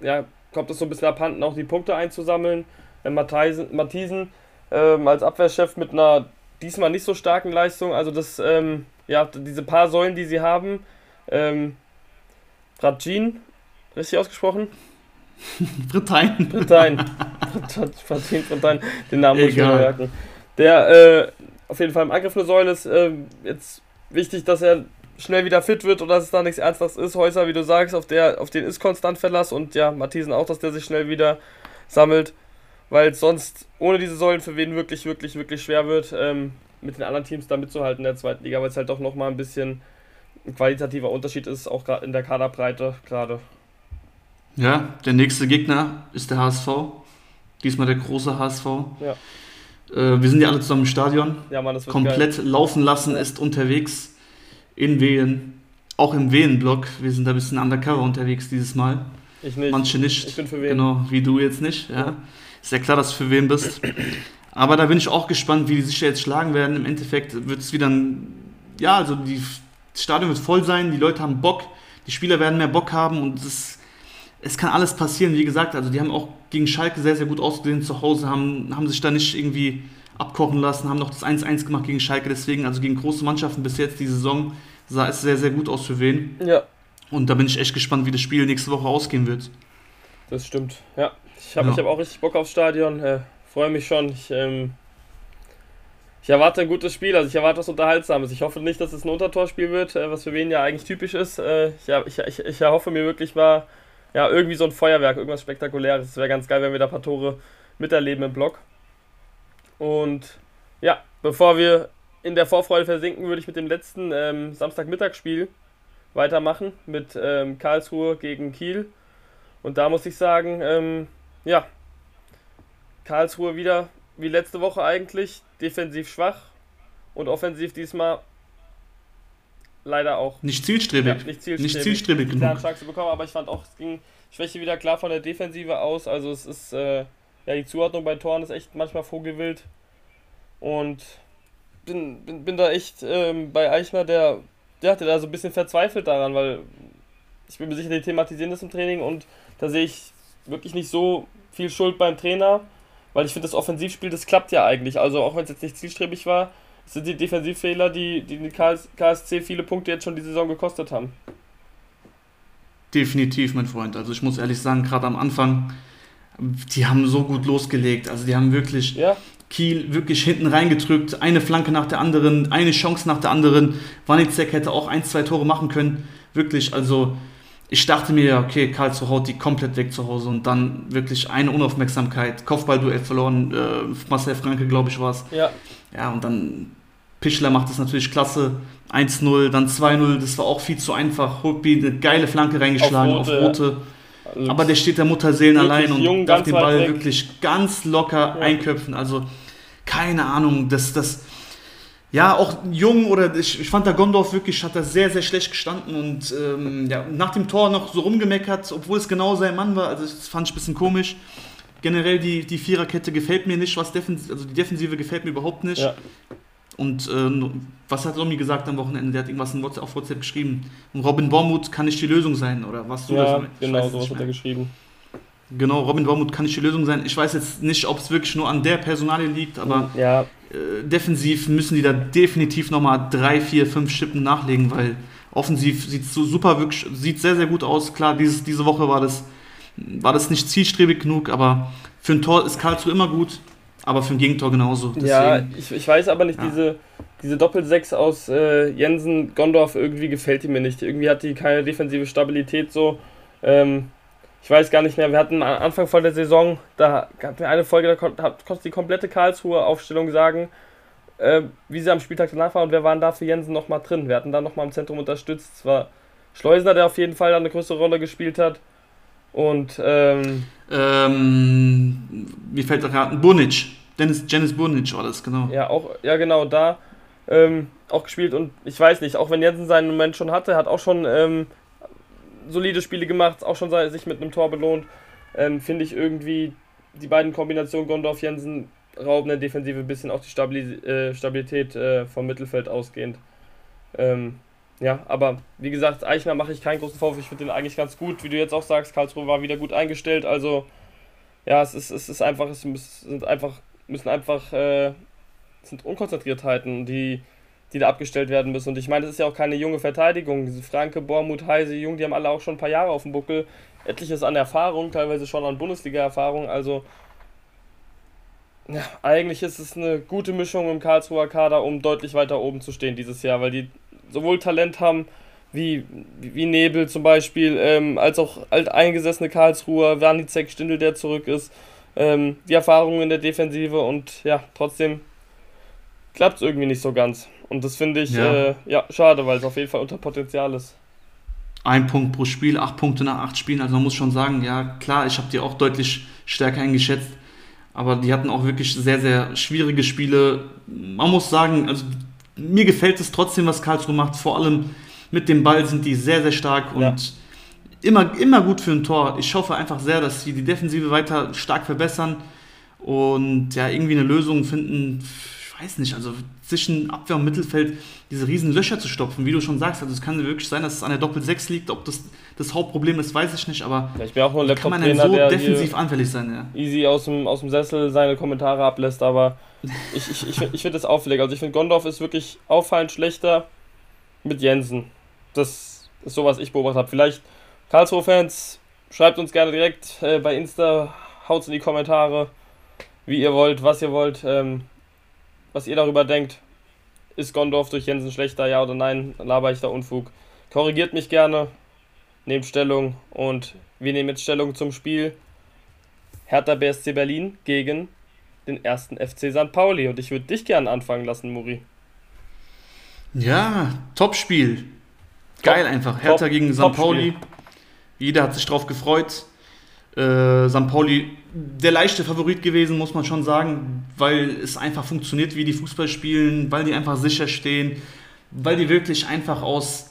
ja, kommt es so ein bisschen abhanden, auch die Punkte einzusammeln. Äh, Matthiesen ähm, als Abwehrchef mit einer diesmal nicht so starken Leistung. Also das, ähm, ja, diese paar Säulen, die sie haben. Ähm, Bratjin, richtig ausgesprochen?
Britain.
Britain. Bratjin, Britain. Den Namen muss ich mir merken. Der äh, auf jeden Fall im Angriff eine Säule ist. Äh, jetzt wichtig, dass er schnell wieder fit wird oder dass es da nichts Ernstes ist. Häuser, wie du sagst, auf, der, auf den ist konstant Verlass und ja, Matthiesen auch, dass der sich schnell wieder sammelt, weil es sonst ohne diese Säulen für wen wirklich, wirklich, wirklich schwer wird, ähm, mit den anderen Teams da mitzuhalten in der zweiten Liga, weil es halt doch nochmal ein bisschen ein qualitativer Unterschied ist, auch gerade in der Kaderbreite gerade.
Ja, der nächste Gegner ist der HSV. Diesmal der große HSV.
Ja.
Äh, wir sind ja alle zusammen im Stadion.
Ja, Mann, das wird
Komplett
geil.
laufen lassen ist unterwegs in Wehen. Auch im Wehen-Block. Wir sind da ein bisschen undercover unterwegs dieses Mal.
Ich nicht.
Manche nicht.
Ich bin für wen.
Genau, wie du jetzt nicht. Ja. Ist ja klar, dass du für wen bist. Aber da bin ich auch gespannt, wie die sich jetzt schlagen werden. Im Endeffekt wird es wieder ein. Ja, also die, das Stadion wird voll sein, die Leute haben Bock, die Spieler werden mehr Bock haben und es, es kann alles passieren. Wie gesagt, also die haben auch gegen Schalke sehr, sehr gut ausgesehen zu Hause, haben, haben sich da nicht irgendwie abkochen lassen, haben noch das 1-1 gemacht gegen Schalke. Deswegen, also gegen große Mannschaften bis jetzt die Saison sah es sehr, sehr gut aus für wen.
Ja,
Und da bin ich echt gespannt, wie das Spiel nächste Woche ausgehen wird.
das stimmt. Ja, ich habe
Ja.
ich hab auch richtig Bock aufs Stadion. Äh, Freue mich schon. Ich, ähm, ich erwarte ein gutes Spiel. Also ich erwarte was Unterhaltsames. Ich hoffe nicht, dass es ein Untertorspiel wird, äh, was für wen ja eigentlich typisch ist. Äh, ich, ich, ich, ich erhoffe mir wirklich mal ja, irgendwie so ein Feuerwerk, irgendwas Spektakuläres. Es wäre ganz geil, wenn wir da ein paar Tore miterleben im Block. Und ja, bevor wir in der Vorfreude versinken, würde ich mit dem letzten ähm, Samstagmittagsspiel weitermachen mit ähm, Karlsruhe gegen Kiel. Und da muss ich sagen, ähm, ja, Karlsruhe wieder wie letzte Woche eigentlich, defensiv schwach und offensiv diesmal leider auch
Nicht zielstrebig.
ja, nicht zielstrebig.
Nicht zielstrebig genug.
Chance bekommen, aber ich fand auch, es ging Schwäche wieder klar von der Defensive aus. Also es ist, äh, ja, die Zuordnung bei Toren ist echt manchmal vogelwild. Und bin, bin, bin da echt ähm, bei Eichner, der, der hatte da so ein bisschen verzweifelt daran, weil ich bin mir sicher, die thematisieren das im Training und da sehe ich wirklich nicht so viel Schuld beim Trainer, weil ich finde, das Offensivspiel, das klappt ja eigentlich. Also auch wenn es jetzt nicht zielstrebig war, sind die Defensivfehler, die, die den KS KSC viele Punkte jetzt schon die Saison gekostet haben.
Definitiv, mein Freund. Also ich muss ehrlich sagen, gerade am Anfang, die haben so gut losgelegt. Also die haben wirklich
Ja,
Kiel wirklich hinten reingedrückt, eine Flanke nach der anderen, eine Chance nach der anderen. Wanizek hätte auch ein, zwei Tore machen können. Wirklich, also ich dachte mir, ja, okay, Karlsruhe haut die komplett weg zu Hause und dann wirklich eine Unaufmerksamkeit, Kopfballduell verloren, äh, Marcel Franke, glaube ich, war es.
ja,
Ja, und dann Pischler macht es natürlich klasse. 1-0, dann 2-0, das war auch viel zu einfach. Holtby eine geile Flanke reingeschlagen auf
Auf
Rote.
Rote. Also
Aber der steht der Mutterseelen allein und
jung,
darf den Ball
weg.
wirklich ganz locker
Ja.
einköpfen. Also keine Ahnung, das, das, ja, auch jung oder ich, ich fand der Gondorf wirklich, hat da sehr, sehr schlecht gestanden und ähm, ja, nach dem Tor noch so rumgemeckert, obwohl es genau sein Mann war. Also das fand ich ein bisschen komisch. Generell die, die Viererkette gefällt mir nicht, was Defensive, also die Defensive gefällt mir überhaupt nicht.
Ja.
Und äh, was hat Romy gesagt am Wochenende? Der hat irgendwas in WhatsApp, auf WhatsApp geschrieben. Und Robin Bormuth kann nicht die Lösung sein, oder was du
ja
das
genau, sowas hat er geschrieben.
Genau, Robin Bormuth kann nicht die Lösung sein. Ich weiß jetzt nicht, ob es wirklich nur an der Personalie liegt, aber
ja,
äh, defensiv müssen die da definitiv nochmal drei, vier, fünf Schippen nachlegen, weil offensiv sieht so super wirklich, sieht sehr, sehr gut aus. Klar, dieses, diese Woche war das, war das nicht zielstrebig genug, aber für ein Tor ist Karlsruhe immer gut, aber für ein Gegentor genauso.
ja
Deswegen,
ich, ich weiß aber nicht,
Ja.
diese, diese Doppelsechs aus äh, Jensen, Gondorf, irgendwie gefällt die mir nicht. Irgendwie hat die keine defensive Stabilität so. Ähm, ich weiß gar nicht mehr, wir hatten am Anfang von der Saison, da gab es eine Folge, da konnte die komplette Karlsruhe Aufstellung sagen, äh, wie sie am Spieltag danach war und wer waren da für Jensen nochmal drin. Wir hatten da nochmal im Zentrum unterstützt. Es war Schleusener, der auf jeden Fall da eine größere Rolle gespielt hat. Und ähm,
ähm, mir fällt gerade Burnic, Dennis, Dennis Burnic war das, genau.
Ja, auch, ja genau, da ähm, auch gespielt und ich weiß nicht, auch wenn Jensen seinen Moment schon hatte, hat auch schon ähm, solide Spiele gemacht, auch schon sich mit einem Tor belohnt, ähm, finde ich irgendwie die beiden Kombinationen Gondorf-Jensen rauben der Defensive ein bisschen auch die Stabili äh, Stabilität äh, vom Mittelfeld ausgehend. Ähm, ja, aber wie gesagt, Eichner mache ich keinen großen Vorwurf, ich finde den eigentlich ganz gut, wie du jetzt auch sagst, Karlsruhe war wieder gut eingestellt, also ja, es ist, es ist einfach, es sind einfach, müssen einfach äh, es sind Unkonzentriertheiten, die, die da abgestellt werden müssen. Und ich meine, das ist ja auch keine junge Verteidigung. Diese Franke, Bormuth, Heise, Jung, die haben alle auch schon ein paar Jahre auf dem Buckel. Etliches an Erfahrung, teilweise schon an Bundesliga-Erfahrung. Also, ja, eigentlich ist es eine gute Mischung im Karlsruher Kader, um deutlich weiter oben zu stehen dieses Jahr, weil die sowohl Talent haben, wie, wie Nebel zum Beispiel, ähm, als auch alteingesessene Karlsruher, Wernicek, Stindl, der zurück ist, ähm, die Erfahrung in der Defensive und ja, trotzdem klappt es irgendwie nicht so ganz. Und das finde ich
Ja.
Äh, ja, schade, weil es auf jeden Fall unter Potenzial ist.
Ein Punkt pro Spiel, acht Punkte nach acht Spielen. Also man muss schon sagen, ja klar, ich habe die auch deutlich stärker eingeschätzt. Aber die hatten auch wirklich sehr, sehr schwierige Spiele. Man muss sagen, also mir gefällt es trotzdem, was Karlsruhe macht. Vor allem mit dem Ball sind die sehr, sehr stark und ja. immer, immer gut für ein Tor. Ich hoffe einfach sehr, dass sie die Defensive weiter stark verbessern und ja, irgendwie eine Lösung finden. Ich weiß nicht, also zwischen Abwehr und Mittelfeld diese riesen Löcher zu stopfen, wie du schon sagst. Also es kann wirklich sein, dass es an der Doppel-6 liegt. Ob das das Hauptproblem ist, weiß ich nicht, aber
ja, ich bin auch nur ein
kann man denn so defensiv anfällig sein? Ja.
Easy aus dem, aus dem Sessel seine Kommentare ablässt, aber *laughs* ich, ich, ich, ich finde das auffällig. Also ich finde Gondorf ist wirklich auffallend schlechter mit Jensen. Das ist so, was ich beobachtet habe. Vielleicht Karlsruhe-Fans, schreibt uns gerne direkt äh, bei Insta, haut in die Kommentare, wie ihr wollt, was ihr wollt, ähm, was ihr darüber denkt. Ist Gondorf durch Jensen schlechter, ja oder nein? Laber ich da Unfug? Korrigiert mich gerne, nehmt Stellung und wir nehmen jetzt Stellung zum Spiel Hertha BSC Berlin gegen den ersten FC St. Pauli. Und ich würde dich gerne anfangen lassen, Muri.
Ja, Topspiel. Geil einfach. Hertha top, gegen St. Pauli. Jeder hat sich drauf gefreut. Äh, St. Pauli der leichte Favorit gewesen, muss man schon sagen, weil es einfach funktioniert, wie die Fußball spielen, weil die einfach sicher stehen, weil die wirklich einfach aus,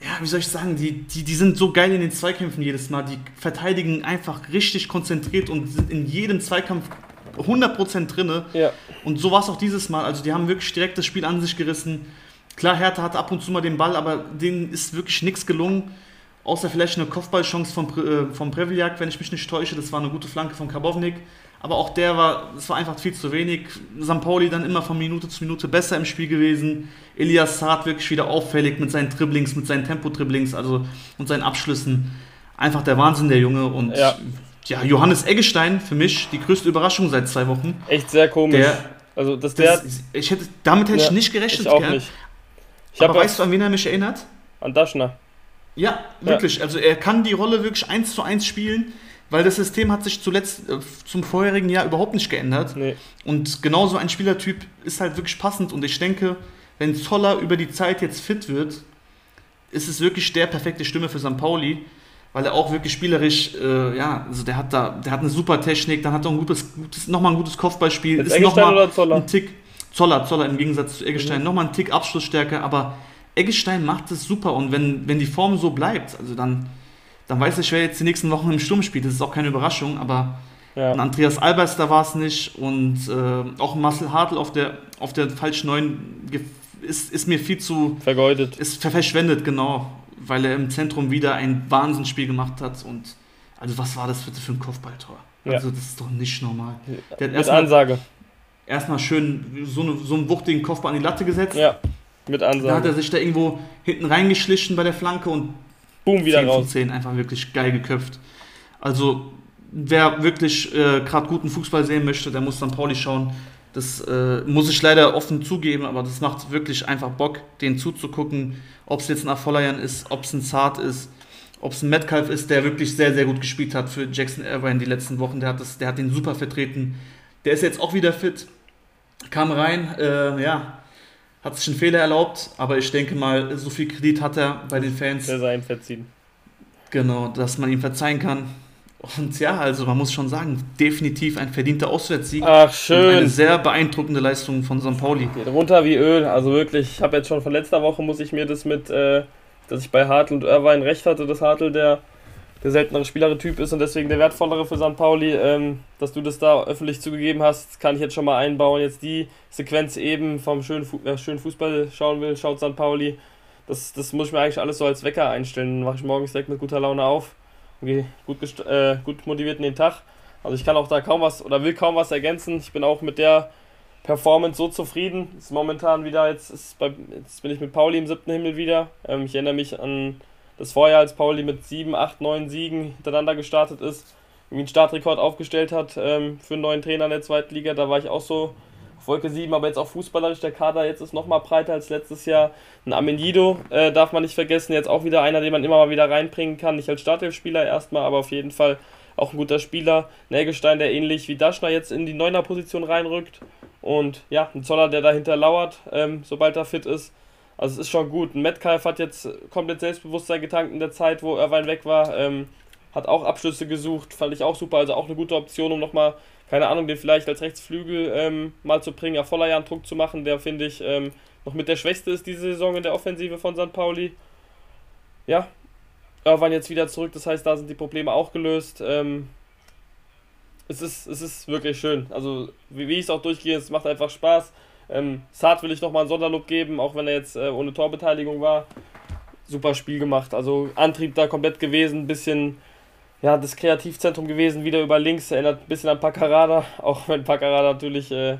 ja, wie soll ich sagen, die, die, die sind so geil in den Zweikämpfen jedes Mal. Die verteidigen einfach richtig konzentriert und sind in jedem Zweikampf 100% drinne. Ja. Und so war es auch dieses Mal. Also die haben wirklich direkt das Spiel an sich gerissen. Klar, Hertha hat ab und zu mal den Ball, aber denen ist wirklich nichts gelungen. Außer vielleicht eine Kopfballchance vom, äh, vom Preveljak, wenn ich mich nicht täusche. Das war eine gute Flanke von Karbovnik. Aber auch der war, es war einfach viel zu wenig. St. Pauli dann immer von Minute zu Minute besser im Spiel gewesen. Elias Saad wirklich wieder auffällig mit seinen Dribblings, mit seinen Tempo-Dribblings also, und seinen Abschlüssen. Einfach der Wahnsinn, der Junge. Und ja, ja Johannes Eggestein, für mich die größte Überraschung seit zwei Wochen.
Echt sehr komisch. Der,
also, dass der, das, ich hätte, damit hätte ja, ich nicht gerechnet. Ich auch nicht. Ich Aber weißt du, an wen er mich erinnert?
An Daschner.
Ja, wirklich. Ja. Also er kann die Rolle wirklich eins zu eins spielen, weil das System hat sich zuletzt äh, zum vorherigen Jahr überhaupt nicht geändert. Nee. Und genauso ein Spielertyp ist halt wirklich passend. Und ich denke, wenn Zoller über die Zeit jetzt fit wird, ist es wirklich der perfekte Stimme für St. Pauli, weil er auch wirklich spielerisch, äh, ja, also der hat da, der hat eine super Technik, dann hat er ein gutes, gutes nochmal ein gutes Kopfballspiel. Jetzt ist nochmal ein Tick. Zoller, Zoller im Gegensatz zu Eggestein, mhm. nochmal ein Tick Abschlussstärke, aber Eggestein macht es super und wenn, wenn die Form so bleibt, also dann, dann weiß ich, wer jetzt die nächsten Wochen im Sturm spielt. Das ist auch keine Überraschung, aber ja. Andreas Albers, da war es nicht und äh, auch Marcel Hartl auf der, auf der falschen neuen ist, ist mir viel zu.
Vergeudet.
Ist verschwendet, genau. Weil er im Zentrum wieder ein Wahnsinnsspiel gemacht hat und. Also, was war das bitte für ein Kopfballtor? Ja. Also, das ist doch nicht normal.
Der hat Mit Ansage.
Erstmal schön so, eine, so einen wuchtigen Kopfball an die Latte gesetzt.
Ja. Mit Ansage.
Da hat er sich da irgendwo hinten reingeschlichen bei der Flanke und
Boom, wieder 10
raus. 10 einfach wirklich geil geköpft. Also, wer wirklich äh, gerade guten Fußball sehen möchte, der muss dann Pauli schauen. Das äh, muss ich leider offen zugeben, aber das macht wirklich einfach Bock, den zuzugucken. Ob es jetzt ein Afolayan ist, ob es ein Zart ist, ob es ein Metcalf ist, der wirklich sehr, sehr gut gespielt hat für Jackson Irvine die letzten Wochen. Der hat, das, der hat den super vertreten. Der ist jetzt auch wieder fit. Kam rein, äh, ja, hat sich einen Fehler erlaubt, aber ich denke mal, so viel Kredit hat er bei den Fans.
Der sei ihm verziehen.
Genau, dass man ihm verzeihen kann. Und ja, also man muss schon sagen, definitiv ein verdienter Auswärtssieg.
Ach, schön. Und
eine sehr beeindruckende Leistung von St. Pauli.
Geht runter wie Öl. Also wirklich, ich habe jetzt schon von letzter Woche, muss ich mir das mit, äh, dass ich bei Hartl und Irvine recht hatte, dass Hartl der der seltenere Spieleretyp ist und deswegen der wertvollere für St. Pauli. Ähm, dass du das da öffentlich zugegeben hast, kann ich jetzt schon mal einbauen. Jetzt die Sequenz eben vom schönen, Fu wer schönen Fußball schauen will, schaut St. Pauli. Das, das muss ich mir eigentlich alles so als Wecker einstellen. Dann wache ich morgens direkt mit guter Laune auf und gehe gut, äh, gut motiviert in den Tag. Also ich kann auch da kaum was oder will kaum was ergänzen. Ich bin auch mit der Performance so zufrieden. Ist momentan wieder, jetzt, ist bei, jetzt bin ich mit Pauli im siebten Himmel wieder. Ähm, ich erinnere mich an das Vorjahr, als Pauli mit 7, 8, 9 Siegen hintereinander gestartet ist, irgendwie einen Startrekord aufgestellt hat ähm, für einen neuen Trainer in der zweiten Liga, da war ich auch so auf Wolke 7, aber jetzt auch fußballerisch, der Kader jetzt ist nochmal breiter als letztes Jahr. Ein Amendido äh, darf man nicht vergessen, jetzt auch wieder einer, den man immer mal wieder reinbringen kann, nicht als Startelfspieler erstmal, aber auf jeden Fall auch ein guter Spieler. Nägelstein, der ähnlich wie Daschner jetzt in die Neuner-Position reinrückt. Und ja, ein Zoller, der dahinter lauert, ähm, sobald er fit ist. Also es ist schon gut. Metcalf hat jetzt komplett Selbstbewusstsein getankt in der Zeit, wo Irvine weg war. Ähm, hat auch Abschlüsse gesucht, fand ich auch super, also auch eine gute Option, um nochmal, keine Ahnung, den vielleicht als Rechtsflügel ähm, mal zu bringen, auf Vollerjan Druck zu machen, der finde ich ähm, noch mit der Schwächste ist diese Saison in der Offensive von St. Pauli. Ja, Irwan jetzt wieder zurück, das heißt, da sind die Probleme auch gelöst. Ähm, es, ist, es ist wirklich schön. Also, wie, wie ich es auch durchgehe, es macht einfach Spaß. Ähm, Saad will ich nochmal ein Sonderlob geben, auch wenn er jetzt äh, ohne Torbeteiligung war. Super Spiel gemacht. Also, Antrieb da komplett gewesen, bisschen ja, das Kreativzentrum gewesen, wieder über links, erinnert ein bisschen an Paccarada, *laughs* auch wenn Paccarada natürlich äh,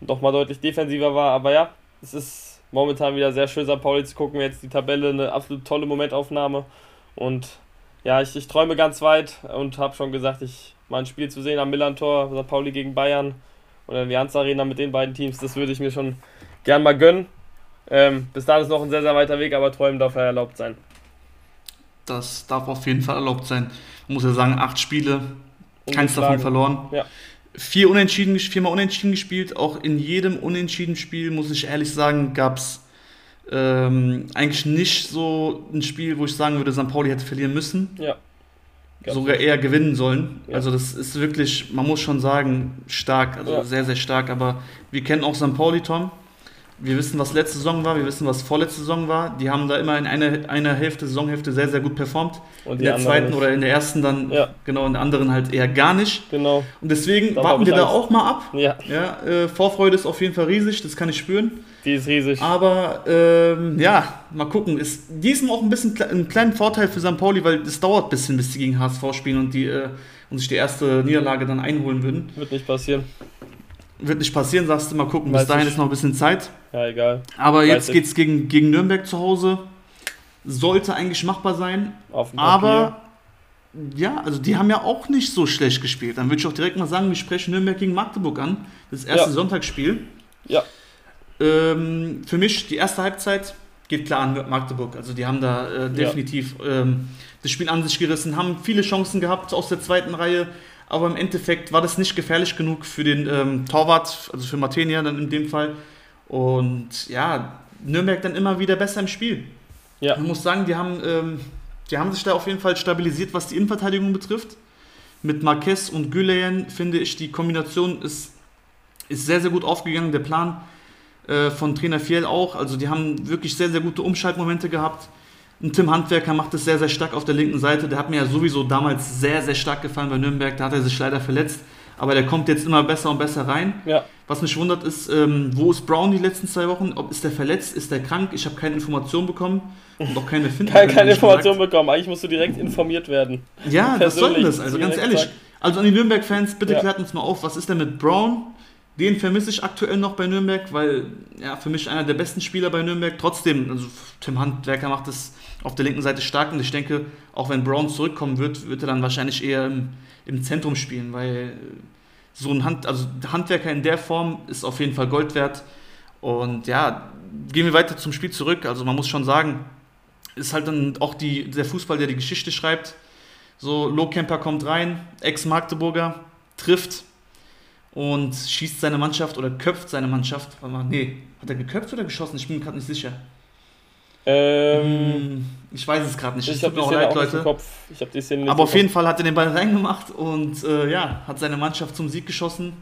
doch mal deutlich defensiver war, aber ja, es ist momentan wieder sehr schön, St. Pauli zu gucken, jetzt die Tabelle, eine absolut tolle Momentaufnahme und ja, ich, ich träume ganz weit und habe schon gesagt, ich mal ein Spiel zu sehen am Millantor, St. Pauli gegen Bayern oder die Allianz Arena mit den beiden Teams, das würde ich mir schon gern mal gönnen. Ähm, bis dahin ist noch ein sehr, sehr weiter Weg, aber träumen darf ja erlaubt sein.
Das darf auf jeden Fall erlaubt sein. Man muss ja sagen, acht Spiele, keins davon verloren.
Ja.
Vier Unentschieden, viermal Unentschieden gespielt. Auch in jedem Unentschieden-Spiel, muss ich ehrlich sagen, gab es ähm, eigentlich nicht so ein Spiel, wo ich sagen würde, St. Pauli hätte verlieren müssen.
Ja.
Sogar eher gewinnen sollen. Ja. Also das ist wirklich, man muss schon sagen, stark, also ja. sehr, sehr stark. Aber wir kennen auch St. Pauli, Tom. Wir wissen, was letzte Saison war, wir wissen, was vorletzte Saison war. Die haben da immer in einer, einer Hälfte, Saisonhälfte sehr, sehr gut performt. Und in der zweiten nicht. oder in der ersten dann, ja. genau, in der anderen halt eher gar nicht.
Genau.
Und deswegen dann warten wir da auch mal ab.
Ja.
ja äh, Vorfreude ist auf jeden Fall riesig, das kann ich spüren.
Die ist riesig.
Aber ähm, ja, mal gucken. Ist diesem auch ein bisschen ein kleiner Vorteil für St. Pauli, weil es dauert ein bisschen, bis die gegen HSV spielen und, die, äh, und sich die erste Niederlage dann einholen würden.
Wird nicht passieren.
Wird nicht passieren, sagst du mal gucken. Weiß Bis dahin ich. ist noch ein bisschen Zeit.
Ja, egal.
Aber Weiß jetzt geht es gegen, gegen Nürnberg zu Hause. Sollte eigentlich machbar sein.
Auf dem
aber ja, also die haben ja auch nicht so schlecht gespielt. Dann würde ich auch direkt mal sagen, wir sprechen Nürnberg gegen Magdeburg an. Das erste ja. Sonntagsspiel.
Ja.
Ähm, für mich die erste Halbzeit geht klar an Magdeburg. Also die haben da äh, definitiv ja. ähm, das Spiel an sich gerissen, haben viele Chancen gehabt aus der zweiten Reihe, aber im Endeffekt war das nicht gefährlich genug für den ähm, Torwart, also für Martenia dann in dem Fall. Und ja, Nürnberg dann immer wieder besser im Spiel. Ja. Man muss sagen, die haben, ähm, die haben sich da auf jeden Fall stabilisiert, was die Innenverteidigung betrifft. Mit Marquez und Güleyen finde ich, die Kombination ist, ist sehr, sehr gut aufgegangen. Der Plan äh, von Trainer Fiel auch. Also die haben wirklich sehr, sehr gute Umschaltmomente gehabt. Und Tim Handwerker macht es sehr, sehr stark auf der linken Seite. Der hat mir ja sowieso damals sehr, sehr stark gefallen bei Nürnberg. Da hat er sich leider verletzt. Aber der kommt jetzt immer besser und besser rein.
Ja.
Was mich wundert ist, ähm, wo ist Brown die letzten zwei Wochen? Ob ist der verletzt? Ist der krank? Ich habe keine Information bekommen und auch keine
Finden. keine, keine Information bekommen. Eigentlich musst du direkt informiert werden.
Ja, was soll denn das? Also ganz ehrlich. Sagt. Also an die Nürnberg-Fans, bitte ja. klärt uns mal auf, was ist denn mit Brown? Den vermisse ich aktuell noch bei Nürnberg, weil ja, für mich einer der besten Spieler bei Nürnberg. Trotzdem, also Tim Handwerker macht es auf der linken Seite stark und ich denke, auch wenn Brown zurückkommen wird, wird er dann wahrscheinlich eher im, im Zentrum spielen, weil so ein Hand, also Handwerker in der Form ist auf jeden Fall Gold wert. Und ja, gehen wir weiter zum Spiel zurück. Also man muss schon sagen, ist halt dann auch die, der Fußball, der die Geschichte schreibt. So, Lohkemper kommt rein, Ex-Magdeburger, trifft und schießt seine Mannschaft oder köpft seine Mannschaft. Nee, hat er geköpft oder geschossen? Ich bin mir gerade nicht sicher.
Ähm, hm,
ich weiß es gerade nicht.
Ich habe auch leid, Leute. Kopf. Ich hab die Szene
nicht Aber auf jeden Fall hat er den Ball reingemacht und äh, ja, hat seine Mannschaft zum Sieg geschossen.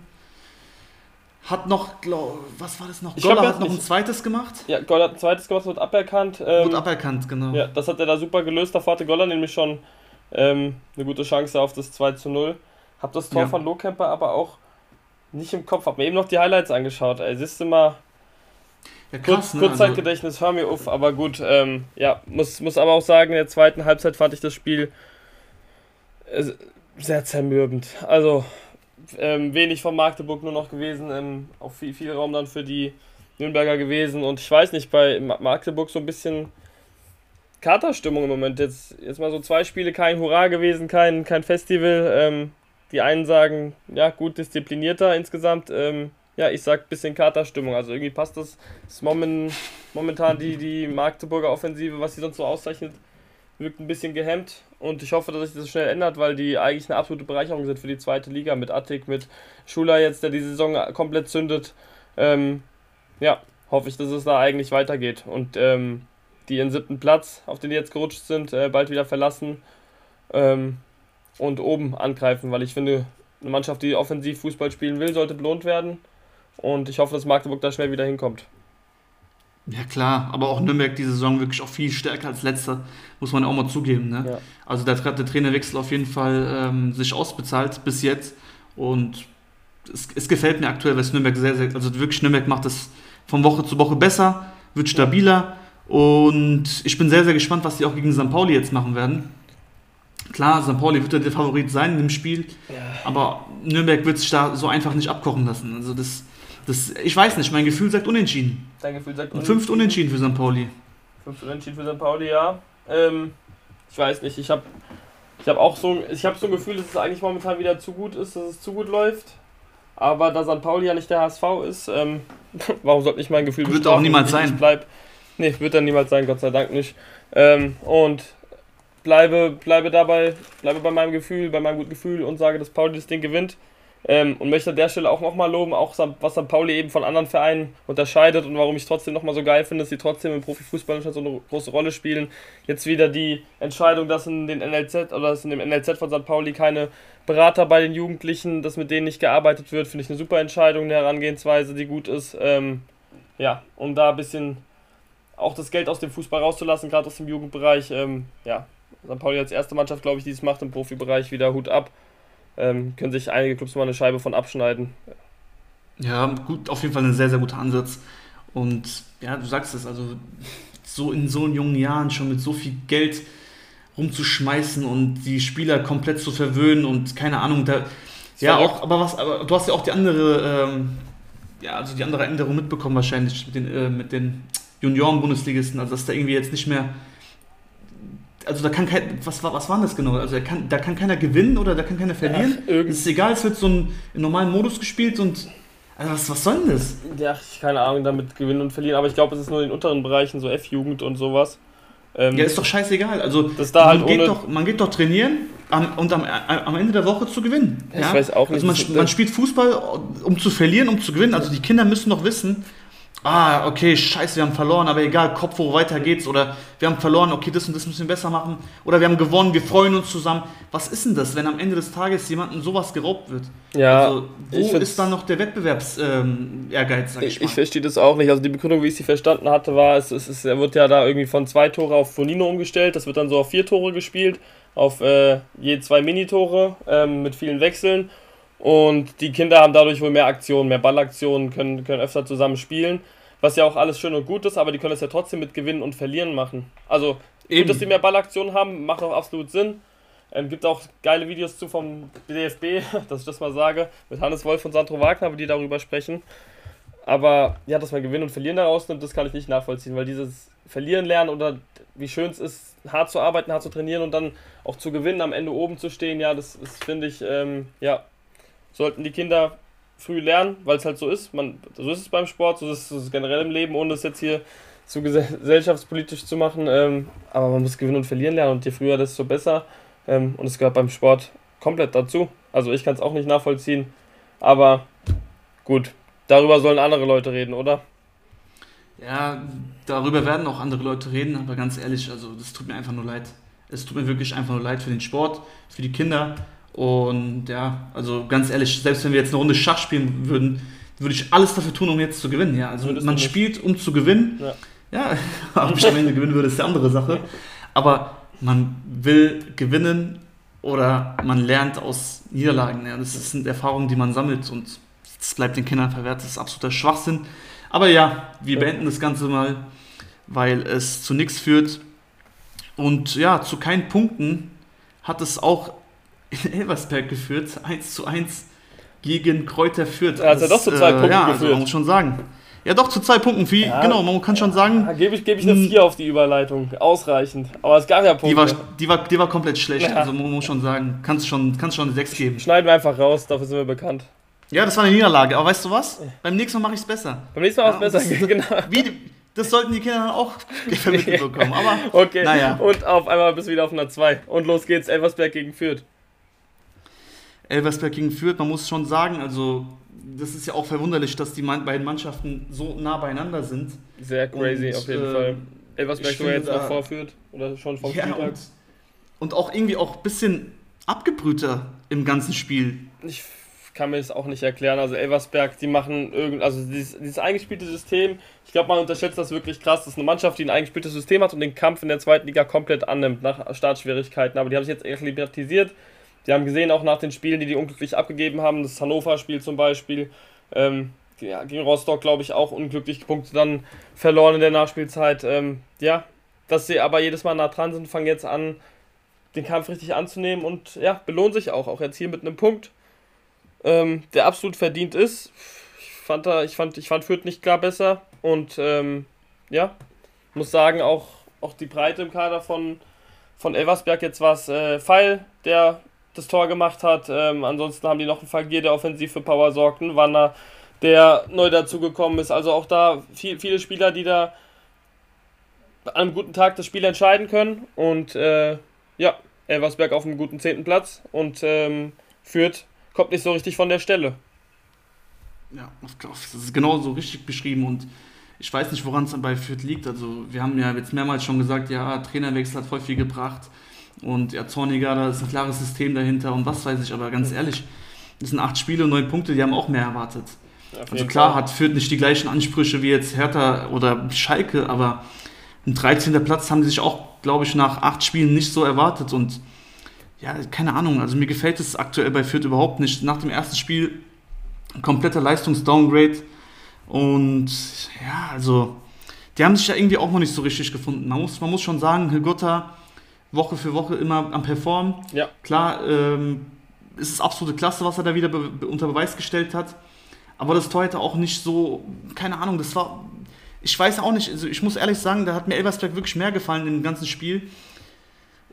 Hat noch, glaub, was war das noch?
Goller
hat noch ein zweites gemacht.
Ja, Goller hat ein zweites gemacht, wird aberkannt.
Ähm, wird aberkannt, genau.
Ja, das hat er da super gelöst. Davor hatte Goller nämlich schon ähm, eine gute Chance auf das 2 zu 0. Hab das Tor ja. von Lohkemper aber auch nicht im Kopf. Hab mir eben noch die Highlights angeschaut. Ey, siehst du mal. Ja, krass, Kurz, ne? Kurzzeitgedächtnis, also, hör mir auf, aber gut, ähm, ja, muss, muss aber auch sagen, in der zweiten Halbzeit fand ich das Spiel äh, sehr zermürbend. Also, ähm, wenig von Magdeburg nur noch gewesen, ähm, auch viel, viel Raum dann für die Nürnberger gewesen und ich weiß nicht, bei Magdeburg so ein bisschen Katerstimmung im Moment. Jetzt, jetzt mal so zwei Spiele, kein Hurra gewesen, kein, kein Festival. Ähm, die einen sagen, ja, gut disziplinierter insgesamt. Ähm, ja, ich sag bisschen Katerstimmung. Also irgendwie passt das. ist momentan die, die Magdeburger Offensive, was sie sonst so auszeichnet, wirkt ein bisschen gehemmt. Und ich hoffe, dass sich das schnell ändert, weil die eigentlich eine absolute Bereicherung sind für die zweite Liga mit Attik, mit Schuler jetzt, der die Saison komplett zündet. Ähm, ja, hoffe ich, dass es da eigentlich weitergeht. Und ähm, die ihren siebten Platz, auf den die jetzt gerutscht sind, äh, bald wieder verlassen. Ähm, und oben angreifen, weil ich finde, eine Mannschaft, die offensiv Fußball spielen will, sollte belohnt werden. Und ich hoffe, dass Magdeburg da schnell wieder hinkommt.
Ja klar, aber auch Nürnberg diese Saison wirklich auch viel stärker als letzter, muss man auch mal zugeben. Ne? Ja. Also da hat der Trainerwechsel auf jeden Fall ähm, sich ausbezahlt bis jetzt und es, es, gefällt mir aktuell, weil Nürnberg sehr, sehr, also wirklich Nürnberg macht das von Woche zu Woche besser, wird stabiler und ich bin sehr, sehr gespannt, was die auch gegen St. Pauli jetzt machen werden. Klar, St. Pauli wird der Favorit sein in dem Spiel, ja. aber Nürnberg wird sich da so einfach nicht abkochen lassen. Also das, das, ich weiß nicht, mein Gefühl sagt unentschieden.
Dein Gefühl sagt
unentschieden. Fünf unentschieden für St. Pauli.
Fünf unentschieden für St. Pauli, ja. Ähm, ich weiß nicht, ich habe ich hab auch so, ich hab so ein Gefühl, dass es eigentlich momentan wieder zu gut ist, dass es zu gut läuft. Aber da St. Pauli ja nicht der HSV ist, ähm, *laughs* warum sollte ich mein Gefühl
Wird auch niemals sein.
Bleib, nee, wird dann niemals sein, Gott sei Dank nicht. Ähm, und bleibe, bleibe dabei, bleibe bei meinem Gefühl, bei meinem guten Gefühl und sage, dass Pauli das Ding gewinnt. Ähm, und möchte an der Stelle auch nochmal loben, auch was St. Pauli eben von anderen Vereinen unterscheidet und warum ich trotzdem nochmal so geil finde, dass sie trotzdem im Profifußball so eine große Rolle spielen. Jetzt wieder die Entscheidung, dass in den NLZ oder dass in dem NLZ von St. Pauli keine Berater bei den Jugendlichen, dass mit denen nicht gearbeitet wird, finde ich eine super Entscheidung, eine Herangehensweise, die gut ist. Ähm, ja, um da ein bisschen auch das Geld aus dem Fußball rauszulassen, gerade aus dem Jugendbereich. Ähm, ja, St. Pauli als erste Mannschaft, glaube ich, die es macht im Profibereich, wieder Hut ab ähm, können sich einige Clubs mal eine Scheibe von abschneiden.
Ja, gut, auf jeden Fall ein sehr, sehr guter Ansatz. Und ja, du sagst es, also so in so jungen Jahren schon mit so viel Geld rumzuschmeißen und die Spieler komplett zu verwöhnen und keine Ahnung, da. Ja, auch, aber was, aber du hast ja auch die andere, ähm, ja, also die andere Änderung mitbekommen wahrscheinlich mit den, äh, mit den Junioren-Bundesligisten, also dass da irgendwie jetzt nicht mehr also da kann kein, was, was war das genau? Also kann, da kann keiner gewinnen oder da kann keiner verlieren. Es ist egal, es wird so ein, im normalen Modus gespielt und also was, was soll denn das?
Ja, ich keine Ahnung, damit gewinnen und verlieren, aber ich glaube, es ist nur in den unteren Bereichen, so F-Jugend und sowas.
Ähm, ja, ist doch scheißegal. Also
das da
man,
halt
geht doch, man geht doch trainieren am, und am, am Ende der Woche zu gewinnen.
Ja? Ich weiß auch
nicht. Also man, man spielt Fußball, um zu verlieren, um zu gewinnen. Also die Kinder müssen doch wissen, ah, okay, scheiße, wir haben verloren, aber egal, Kopf hoch, weiter geht's. Oder wir haben verloren, okay, das und das müssen wir besser machen. Oder wir haben gewonnen, wir freuen uns zusammen. Was ist denn das, wenn am Ende des Tages jemandem sowas geraubt wird?
Ja,
also, wo ist dann noch der Wettbewerbsehrgeiz, ähm, sag
ich, ich mal? Ich verstehe das auch nicht. Also die Begründung, wie ich sie verstanden hatte, war, es, es, es, wird ja da irgendwie von zwei Tore auf Fonino umgestellt. Das wird dann so auf vier Tore gespielt, auf äh, je zwei Minitore ähm, mit vielen Wechseln. Und die Kinder haben dadurch wohl mehr Aktionen, mehr Ballaktionen, können, können öfter zusammen spielen. Was ja auch alles schön und gut ist, aber die können es ja trotzdem mit Gewinnen und Verlieren machen. Also, Eben. gut, dass die mehr Ballaktionen haben, macht auch absolut Sinn. Ähm, gibt auch geile Videos zu vom DFB, *laughs* dass ich das mal sage, mit Hannes Wolf und Sandro Wagner, die darüber sprechen. Aber ja, dass man Gewinnen und Verlieren daraus nimmt, das kann ich nicht nachvollziehen, weil dieses Verlieren lernen oder wie schön es ist, hart zu arbeiten, hart zu trainieren und dann auch zu gewinnen, am Ende oben zu stehen, ja, das, das finde ich, ähm, ja, sollten die Kinder früh lernen, weil es halt so ist. Man, so ist es beim Sport, so ist es generell im Leben, ohne es jetzt hier zu gesellschaftspolitisch zu machen. Ähm, aber man muss gewinnen und verlieren lernen und je früher, desto besser. Ähm, und es gehört beim Sport komplett dazu. Also ich kann es auch nicht nachvollziehen. Aber gut, darüber sollen andere Leute reden, oder?
Ja, darüber werden auch andere Leute reden, aber ganz ehrlich, also das tut mir einfach nur leid. Es tut mir wirklich einfach nur leid für den Sport, für die Kinder und ja, also ganz ehrlich, selbst wenn wir jetzt eine Runde Schach spielen würden, würde ich alles dafür tun, um jetzt zu gewinnen. Ja, also man spielt, um zu gewinnen. Ja, ja *laughs* ob ich am Ende gewinnen würde, ist eine andere Sache. Aber man will gewinnen oder man lernt aus Niederlagen. Ja, das sind Erfahrungen, die man sammelt und das bleibt den Kindern verwehrt. Das ist absoluter Schwachsinn. Aber ja, wir beenden das Ganze mal, weil es zu nichts führt. Und ja, zu keinen Punkten hat es auch in Elversberg geführt, 1 zu 1 gegen Kräuter Fürth.
Hat ja doch zu zwei äh, Punkten ja, also geführt.
man muss schon sagen. Ja, doch zu zwei Punkten. Wie, ja, genau, man kann schon sagen.
Da gebe ich, geb ich eine 4 auf die Überleitung. Ausreichend. Aber es gab ja Punkte.
Die war, die war, die war komplett schlecht. Ja. Also man muss schon sagen, kannst schon, kannst schon eine 6 geben.
Schneiden wir einfach raus, dafür sind wir bekannt.
Ja, das war eine Niederlage. Aber weißt du was? Beim nächsten Mal mache ich es besser.
Beim nächsten Mal ja, es besser, *laughs* genau.
Wie, das sollten die Kinder dann auch *laughs* vermittelt bekommen. Aber,
okay, naja. und auf einmal bist du wieder auf einer 2. Und los geht's, Elversberg gegen Fürth.
Elversberg gegen Fürth, man muss schon sagen, also das ist ja auch verwunderlich, dass die beiden Mannschaften so nah beieinander sind.
Sehr crazy und, auf jeden äh, Fall. Elversberg sogar jetzt auch vorführt oder schon vom
ja, und, und, auch irgendwie auch ein bisschen abgebrühter im ganzen Spiel.
Ich kann mir das auch nicht erklären. Also Elversberg, die machen irgend, also dieses, dieses eingespielte System, ich glaube, man unterschätzt das wirklich krass. Das ist eine Mannschaft, die ein eingespieltes System hat und den Kampf in der zweiten Liga komplett annimmt nach Startschwierigkeiten. Aber die haben sich jetzt akklimatisiert. Die haben gesehen, auch nach den Spielen, die die unglücklich abgegeben haben, das Hannover-Spiel zum Beispiel, ähm, ja, gegen Rostock, glaube ich, auch unglücklich Punkte dann verloren in der Nachspielzeit. Ähm, ja, dass sie aber jedes Mal nah dran sind, fangen jetzt an, den Kampf richtig anzunehmen und ja, belohnen sich auch. Auch jetzt hier mit einem Punkt, ähm, der absolut verdient ist. Ich fand, da, ich, fand, ich fand Fürth nicht klar besser und ähm, ja, muss sagen, auch, auch die Breite im Kader von, von Elversberg jetzt war es äh, Pfeil, der das Tor gemacht hat. Ähm, ansonsten haben die noch einen Fagier, der offensiv für Power sorgt, ein Wanner, der neu dazugekommen ist. Also auch da viel, viele Spieler, die da an einem guten Tag das Spiel entscheiden können. Und äh, ja, Elversberg auf einem guten zehnten Platz und ähm, führt, kommt nicht so richtig von der Stelle.
Ja, das ist genau so richtig beschrieben und ich weiß nicht, woran es bei Fürth liegt. Also wir haben ja jetzt mehrmals schon gesagt, ja, Trainerwechsel hat voll viel gebracht und ja, Zorniger, da ist ein klares System dahinter und was weiß ich, aber ganz ehrlich, das sind acht Spiele und neun Punkte, die haben auch mehr erwartet. Also klar hat Fürth nicht die gleichen Ansprüche wie jetzt Hertha oder Schalke, aber ein 13. Platz haben sie sich auch, glaube ich, nach acht Spielen nicht so erwartet und ja, keine Ahnung, also mir gefällt es aktuell bei Fürth überhaupt nicht. Nach dem ersten Spiel ein kompletter Leistungsdowngrade und ja, also die haben sich ja irgendwie auch noch nicht so richtig gefunden. Man muss, man muss schon sagen, Hilgotta Woche für Woche immer am Performen.
Ja.
Klar, ähm, es ist absolute Klasse, was er da wieder be unter Beweis gestellt hat. Aber das Tor hätte auch nicht so, keine Ahnung, das war, ich weiß auch nicht, also ich muss ehrlich sagen, da hat mir Elversberg wirklich mehr gefallen im ganzen Spiel.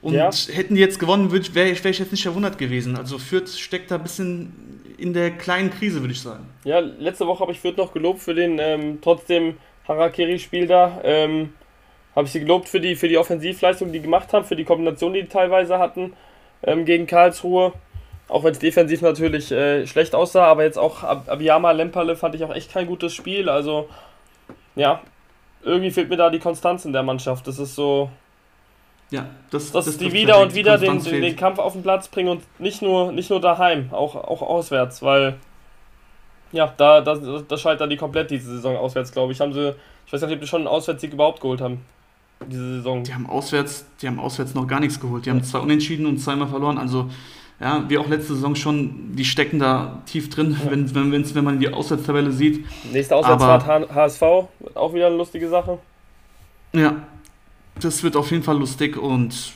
Und ja. hätten die jetzt gewonnen, wäre ich, wär ich jetzt nicht verwundert gewesen. Also Fürth steckt da ein bisschen in der kleinen Krise, würde ich sagen.
Ja, letzte Woche habe ich Fürth noch gelobt für den ähm, trotzdem Harakiri-Spiel da. Ähm, habe ich sie gelobt für die, für die Offensivleistung, die, gemacht haben, für die Kombination, die die teilweise hatten ähm, gegen Karlsruhe. Auch wenn es defensiv natürlich äh, schlecht aussah, aber jetzt auch Ab Abiyama Lemperle fand ich auch echt kein gutes Spiel. Also, ja, irgendwie fehlt mir da die Konstanz in der Mannschaft. Das ist so.
Ja,
das, dass das die wieder und wieder den, den, den, Kampf auf den Platz bringen und nicht nur, nicht nur daheim, auch, auch auswärts, weil. Ja, da, da, da scheitert die komplett diese Saison auswärts, glaube ich. Haben sie, ich weiß nicht, ob die schon einen Auswärtssieg überhaupt geholt haben diese Saison.
Die haben auswärts, die haben auswärts noch gar nichts geholt. Die haben zwei Unentschieden und zweimal verloren. Also ja, wie auch letzte Saison schon, die stecken da tief drin, ja. wenn, wenn, wenn man die Auswärtstabelle sieht.
Nächste Auswärtsfahrt HSV, wird auch wieder eine lustige Sache.
Ja, das wird auf jeden Fall lustig und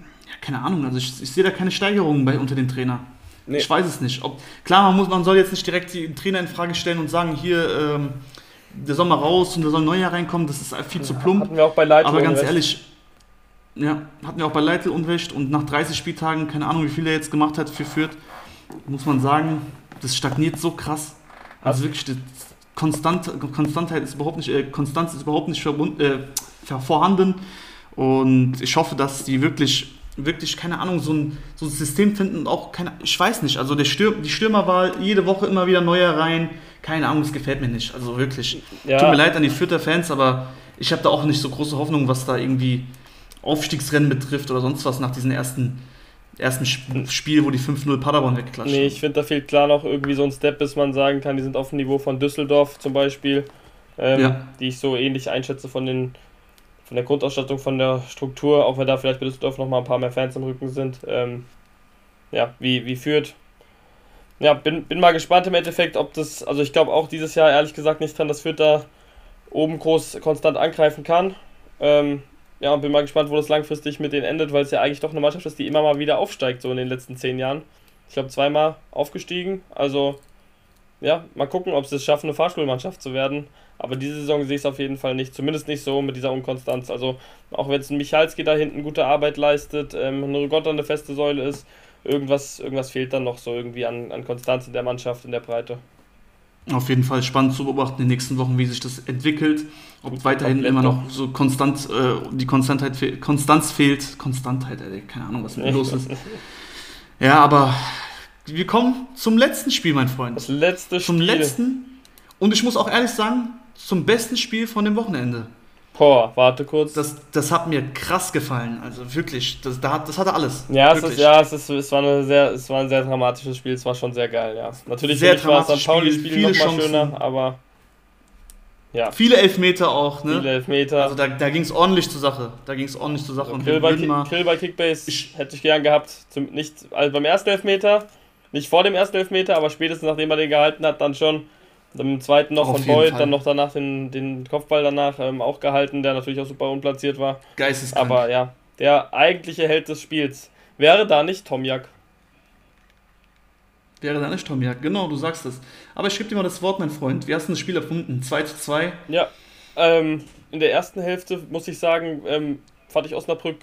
ja, keine Ahnung, also ich, ich sehe da keine Steigerungen bei unter den Trainer. Nee. Ich weiß es nicht. Ob, klar, man, muss, man soll jetzt nicht direkt den Trainer in Frage stellen und sagen, hier, ähm, der soll mal raus und da soll ein neuer reinkommen, das ist viel zu plump.
Hatten wir auch bei Leitl
Aber ganz ehrlich, ja, hatten wir auch bei Leitl Unrecht und nach 30 Spieltagen, keine Ahnung, wie viel er jetzt gemacht hat für Fürth, muss man sagen, das stagniert so krass. Also wirklich, die Konstant, Konstantheit ist überhaupt nicht, äh, Konstanz ist überhaupt nicht verbund, äh, vorhanden. Und ich hoffe, dass die wirklich, wirklich, keine Ahnung, so ein, so ein System finden und auch keine, ich weiß nicht, also der Stürm, die Stürmerwahl, jede Woche immer wieder neue rein keine Ahnung, es gefällt mir nicht. Also wirklich. Ja. Tut mir leid an die Fürther Fans, aber ich habe da auch nicht so große Hoffnung, was da irgendwie Aufstiegsrennen betrifft oder sonst was nach diesem ersten, ersten Spiel, wo die 5-0 Paderborn wegklatscht.
Nee, ich finde, da fehlt klar noch irgendwie so ein Step, bis man sagen kann, die sind auf dem Niveau von Düsseldorf zum Beispiel, ähm, ja. die ich so ähnlich einschätze von den von der Grundausstattung, von der Struktur, auch wenn da vielleicht bei Düsseldorf noch mal ein paar mehr Fans im Rücken sind. Ähm, ja, wie, wie führt ja, bin, bin mal gespannt im Endeffekt, ob das, also ich glaube auch dieses Jahr ehrlich gesagt nicht dran, dass Fürth da oben groß konstant angreifen kann. Ähm, ja, und bin mal gespannt, wo das langfristig mit denen endet, weil es ja eigentlich doch eine Mannschaft ist, die immer mal wieder aufsteigt, so in den letzten zehn Jahren. Ich glaube, zweimal aufgestiegen. Also, ja, mal gucken, ob sie es schaffen, eine Fahrschulmannschaft zu werden. Aber diese Saison sehe ich es auf jeden Fall nicht. Zumindest nicht so mit dieser Unkonstanz. Also, auch wenn es ein Michalski da hinten gute Arbeit leistet, ähm, eine Rigotta eine feste Säule ist, irgendwas, irgendwas fehlt dann noch so irgendwie an, an Konstanz in der Mannschaft, in der Breite.
Auf jeden Fall spannend zu beobachten in den nächsten Wochen, wie sich das entwickelt. Ob weiterhin immer noch so konstant äh, die Konstantheit fe Konstanz fehlt. Konstantheit, ey, keine Ahnung, was mit los ist. *laughs* Ja, aber wir kommen zum letzten Spiel, mein Freund.
Das letzte
Spiel. Zum letzten. Und ich muss auch ehrlich sagen, zum besten Spiel von dem Wochenende.
Boah, warte kurz.
Das, das hat mir krass gefallen. Also wirklich, das, das hatte alles.
Ja, es, ist, ja es, ist, es, war eine sehr, es war ein sehr dramatisches Spiel. Es war schon sehr geil, ja. Natürlich
Sehr
war es St. Pauli-Spiel
Spiel,
nochmal schöner, aber ja,
Viele Elfmeter auch, ne?
viele Elfmeter.
Also da, da ging es ordentlich zur Sache. Da ging es ordentlich zur Sache. Und
Grill
wir
bei,
mal,
Grill bei Kickbase
Ich-
hätte ich gern gehabt. Zum, nicht, also beim ersten Elfmeter, nicht vor dem ersten Elfmeter, aber spätestens nachdem er den gehalten hat, dann schon. Dann im zweiten noch
Auf
von Boyd,
Fall.
dann noch danach den, den Kopfball danach ähm, auch gehalten, der natürlich auch super unplatziert war.
geisteskrank.
Aber ja, der eigentliche Held des Spiels wäre da nicht Tomjak.
Wäre da nicht Tomiak. Genau, du sagst es. Aber ich gebe dir mal das Wort, mein Freund. Wie hast du das Spiel erfunden? 2 zu 2.
Ja, ähm, in der ersten Hälfte muss ich sagen, ähm, fand ich Osnabrück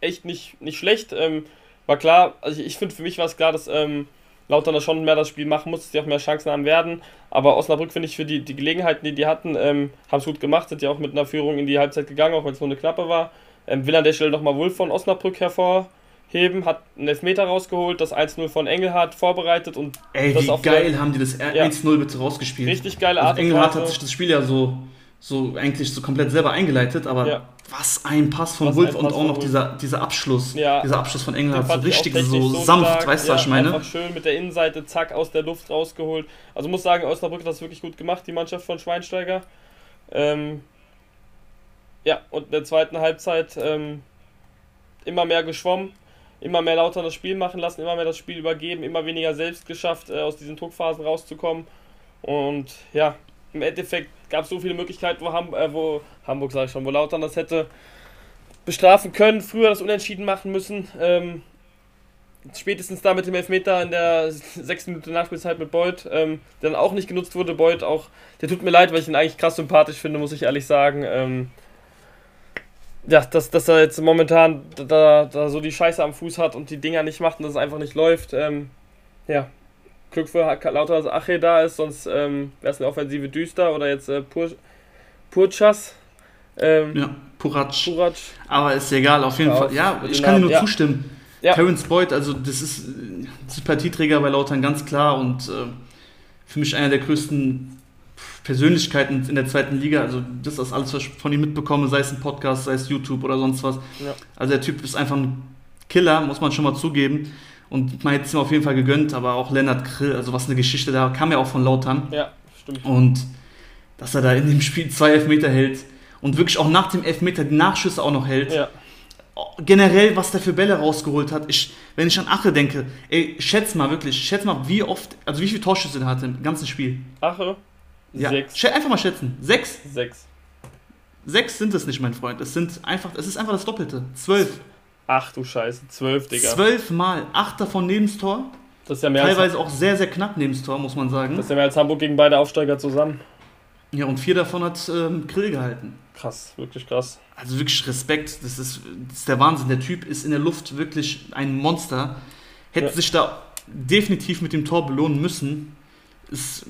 echt nicht, nicht schlecht. Ähm, war klar, also ich, ich finde, für mich war es klar, dass ähm, Lautern da schon mehr das Spiel machen muss, die auch mehr Chancen haben werden. Aber Osnabrück, finde ich, für die, die Gelegenheiten, die die hatten, ähm, haben es gut gemacht, sind ja auch mit einer Führung in die Halbzeit gegangen, auch wenn es nur eine knappe war. Ähm, will an der Stelle nochmal wohl von Osnabrück hervorheben, hat einen Elfmeter rausgeholt, das 1-0 von Engelhardt vorbereitet und
Ey,
Das
wie geil
der-
haben die das
Ja.
1-0 bitte rausgespielt.
richtig geile
Also
Art und
Engelhardt hat sich das Spiel ja so, so eigentlich so komplett selber eingeleitet, aber
Ja.
was ein Pass von
Was
Wolf und
Pass
auch noch dieser, dieser Abschluss.
Ja.
Dieser Abschluss von Engelhardt, so richtig
technisch
so, sanft,
stark.
weißt du,
ja,
was ich meine?
Einfach schön mit der Innenseite, zack, aus der Luft rausgeholt. Also muss sagen, Osnabrück hat das wirklich gut gemacht, die Mannschaft von Schweinsteiger. Ähm, ja, und in der zweiten Halbzeit ähm, immer mehr geschwommen, immer mehr lauter das Spiel machen lassen, immer mehr das Spiel übergeben, immer weniger selbst geschafft, äh, aus diesen Druckphasen rauszukommen. Und ja, im Endeffekt gab so viele Möglichkeiten, wo, Ham äh, wo Hamburg, sage ich schon, wo Lautern das hätte bestrafen können, früher das Unentschieden machen müssen. Ähm, spätestens da mit dem Elfmeter in der sechsten Minute Nachspielzeit mit Beuth, ähm, der dann auch nicht genutzt wurde. Beuth auch, der tut mir leid, weil ich ihn eigentlich krass sympathisch finde, muss ich ehrlich sagen. Ähm, ja, dass, dass er jetzt momentan da, da so die Scheiße am Fuß hat und die Dinger nicht macht und dass es einfach nicht läuft. Ähm, ja, Glück für Lauter, dass Ache da ist, sonst ähm, wäre es eine Offensive düster oder jetzt äh, Pur, Purchas. Ähm,
Ja, Puratsch. Aber ist egal, auf jeden
Ja,
Fall. Ja, ich kann dir nur
ja.
zustimmen.
Ja.
Terence Boyd, also das ist Sympathieträger bei Lautern, ganz klar. Und äh, für mich einer der größten Persönlichkeiten in der zweiten Liga. Also das ist alles, was ich von ihm mitbekomme, sei es ein Podcast, sei es YouTube oder sonst was.
Ja.
Also der Typ ist einfach ein Killer, muss man schon mal zugeben. Und man hätte es ihm auf jeden Fall gegönnt, aber auch Lennart Krill, also was eine Geschichte, da kam ja auch von Lautern.
Ja, stimmt.
Und dass er da in dem Spiel zwei Elfmeter hält und wirklich auch nach dem Elfmeter die Nachschüsse auch noch hält.
Ja,
Generell, was der für Bälle rausgeholt hat. Ich, wenn ich an Ache denke, ey, schätz mal wirklich, schätz mal, wie oft, also wie viele Torschüsse er hatte im ganzen Spiel.
Ache.
Ja,
Sechs.
einfach mal schätzen. Sechs?
Sechs.
Sechs sind es nicht, mein Freund. Es sind einfach, es ist einfach das Doppelte. Zwölf.
Ach du Scheiße, zwölf, Digga.
Zwölf Mal. Acht davon neben das Tor.
Das ist ja mehr als,
Teilweise auch sehr, sehr knapp neben das Tor, muss man sagen.
das ist ja mehr als Hamburg gegen beide Aufsteiger zusammen.
Ja, und vier davon hat ähm, Grill gehalten.
Krass, wirklich krass.
Also wirklich Respekt, das ist, das ist der Wahnsinn. Der Typ ist in der Luft wirklich ein Monster. Hätte
Ja.
sich da definitiv mit dem Tor belohnen müssen. Ist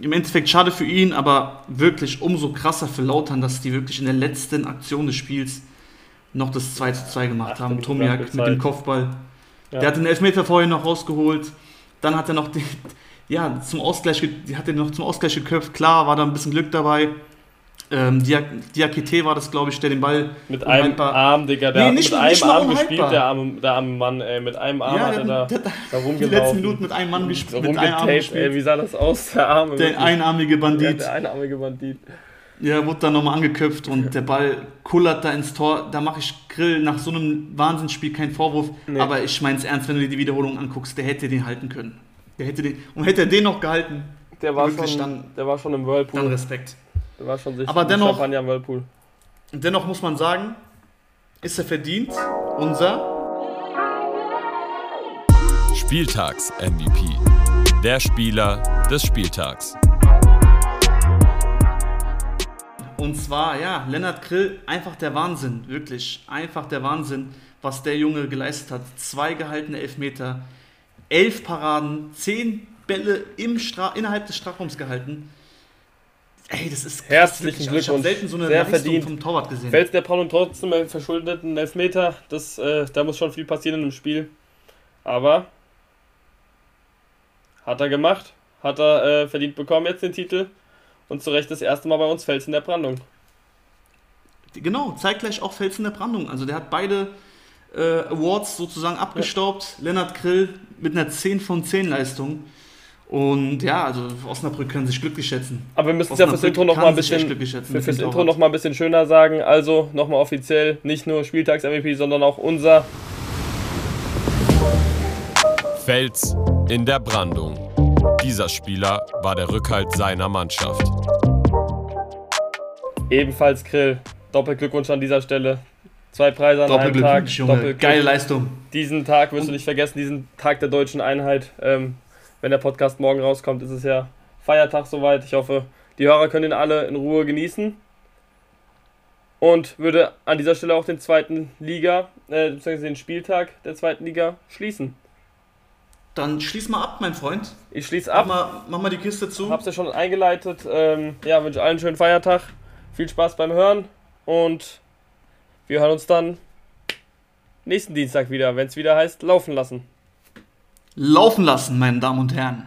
im Endeffekt schade für ihn, aber wirklich umso krasser für Lautern, dass die wirklich in der letzten Aktion des Spiels noch das 2 zu 2 gemacht haben. Tomiak mit dem. Kopfball.
Ja.
Der hat den Elfmeter vorher noch rausgeholt. Dann hat er noch den, ja, zum Ausgleich, die hat er noch zum Ausgleich geköpft. Klar, war da ein bisschen Glück dabei. Ähm, Diak Diakite war das, glaube ich, der den Ball
Mit einem Arm, Digga, der
Nee,
hat
nicht-
mit einem
nicht mal
Arm gespielt, der arme, der arme Mann, ey. Mit einem Arm
ja,
hat er da,
der,
da
die
rumgelaufen.
letzten Minuten mit einem Mann *laughs* gespielt. Mit einem Arm
rumgetaped, ey,
gespielt.
wie sah das aus, der Arme?
Der
wirklich.
einarmige
ja,
Bandit.
der einarmige Bandit.
Ja, wurde dann nochmal angeköpft und der Ball kullert da ins Tor. Da mache ich Grill nach so einem Wahnsinnsspiel keinen Vorwurf.
Nee.
Aber ich meine es ernst, wenn du dir die Wiederholung anguckst, der hätte den halten können. Der hätte den, und hätte er den noch gehalten,
Der war,
Wirklich
schon,
dann-
der war schon im
dann
Whirlpool.
Respekt.
Der war schon sicher
Aber dennoch-
Champagner im Whirlpool.
Und dennoch muss man sagen, ist er verdient, unser
Spieltags-MVP. Der Spieler des Spieltags.
Und zwar, ja, Lennart Grill, einfach der Wahnsinn, wirklich. Einfach der Wahnsinn, was der Junge geleistet hat. Zwei gehaltene Elfmeter, elf Paraden, zehn Bälle im Stra innerhalb des Strafraums gehalten. Ey, das ist krass,
Herzlichen
wirklich. Ich habe
Glückwunsch.
selten so eine
Sehr
Leistung
verdient.
vom Torwart gesehen.
Fällt der Braun trotzdem einen verschuldeten Elfmeter, das, äh, da muss schon viel passieren dem Spiel. Aber hat er gemacht, hat er äh, verdient bekommen jetzt den Titel und zu Recht das erste Mal bei uns Fels in der Brandung.
Genau, zeitgleich auch Fels in der Brandung. Also der hat beide äh, Awards sozusagen abgestaubt. Ja. Lennart Grill mit einer 10 von 10 Leistung. Und ja, also Osnabrück können sich glücklich schätzen.
Aber wir müssen es ja fürs Intro noch mal ein bisschen, für, fürs Intro noch mal ein bisschen schöner sagen. Also nochmal offiziell, nicht nur Spieltags-MVP, sondern auch unser
Fels in der Brandung. Dieser Spieler war der Rückhalt seiner Mannschaft.
Ebenfalls Grill. Doppelglückwunsch an dieser Stelle. Zwei Preise an einem Tag.
Junge. Geile Leistung.
Diesen Tag wirst du nicht vergessen, diesen Tag der deutschen Einheit. Ähm, wenn der Podcast morgen rauskommt, ist es ja Feiertag soweit. Ich hoffe, die Hörer können ihn alle in Ruhe genießen. Und würde an dieser Stelle auch den zweiten Liga, äh, beziehungsweise den Spieltag der zweiten Liga schließen.
Dann schließ mal ab, mein Freund.
Ich schließe ab.
Mach mal, mach mal die Kiste zu.
Hab's ja schon eingeleitet. Ähm, ja, wünsche allen einen schönen Feiertag. Viel Spaß beim Hören und wir hören uns dann nächsten Dienstag wieder, wenn es wieder heißt, laufen lassen.
Laufen lassen, meine Damen und Herren.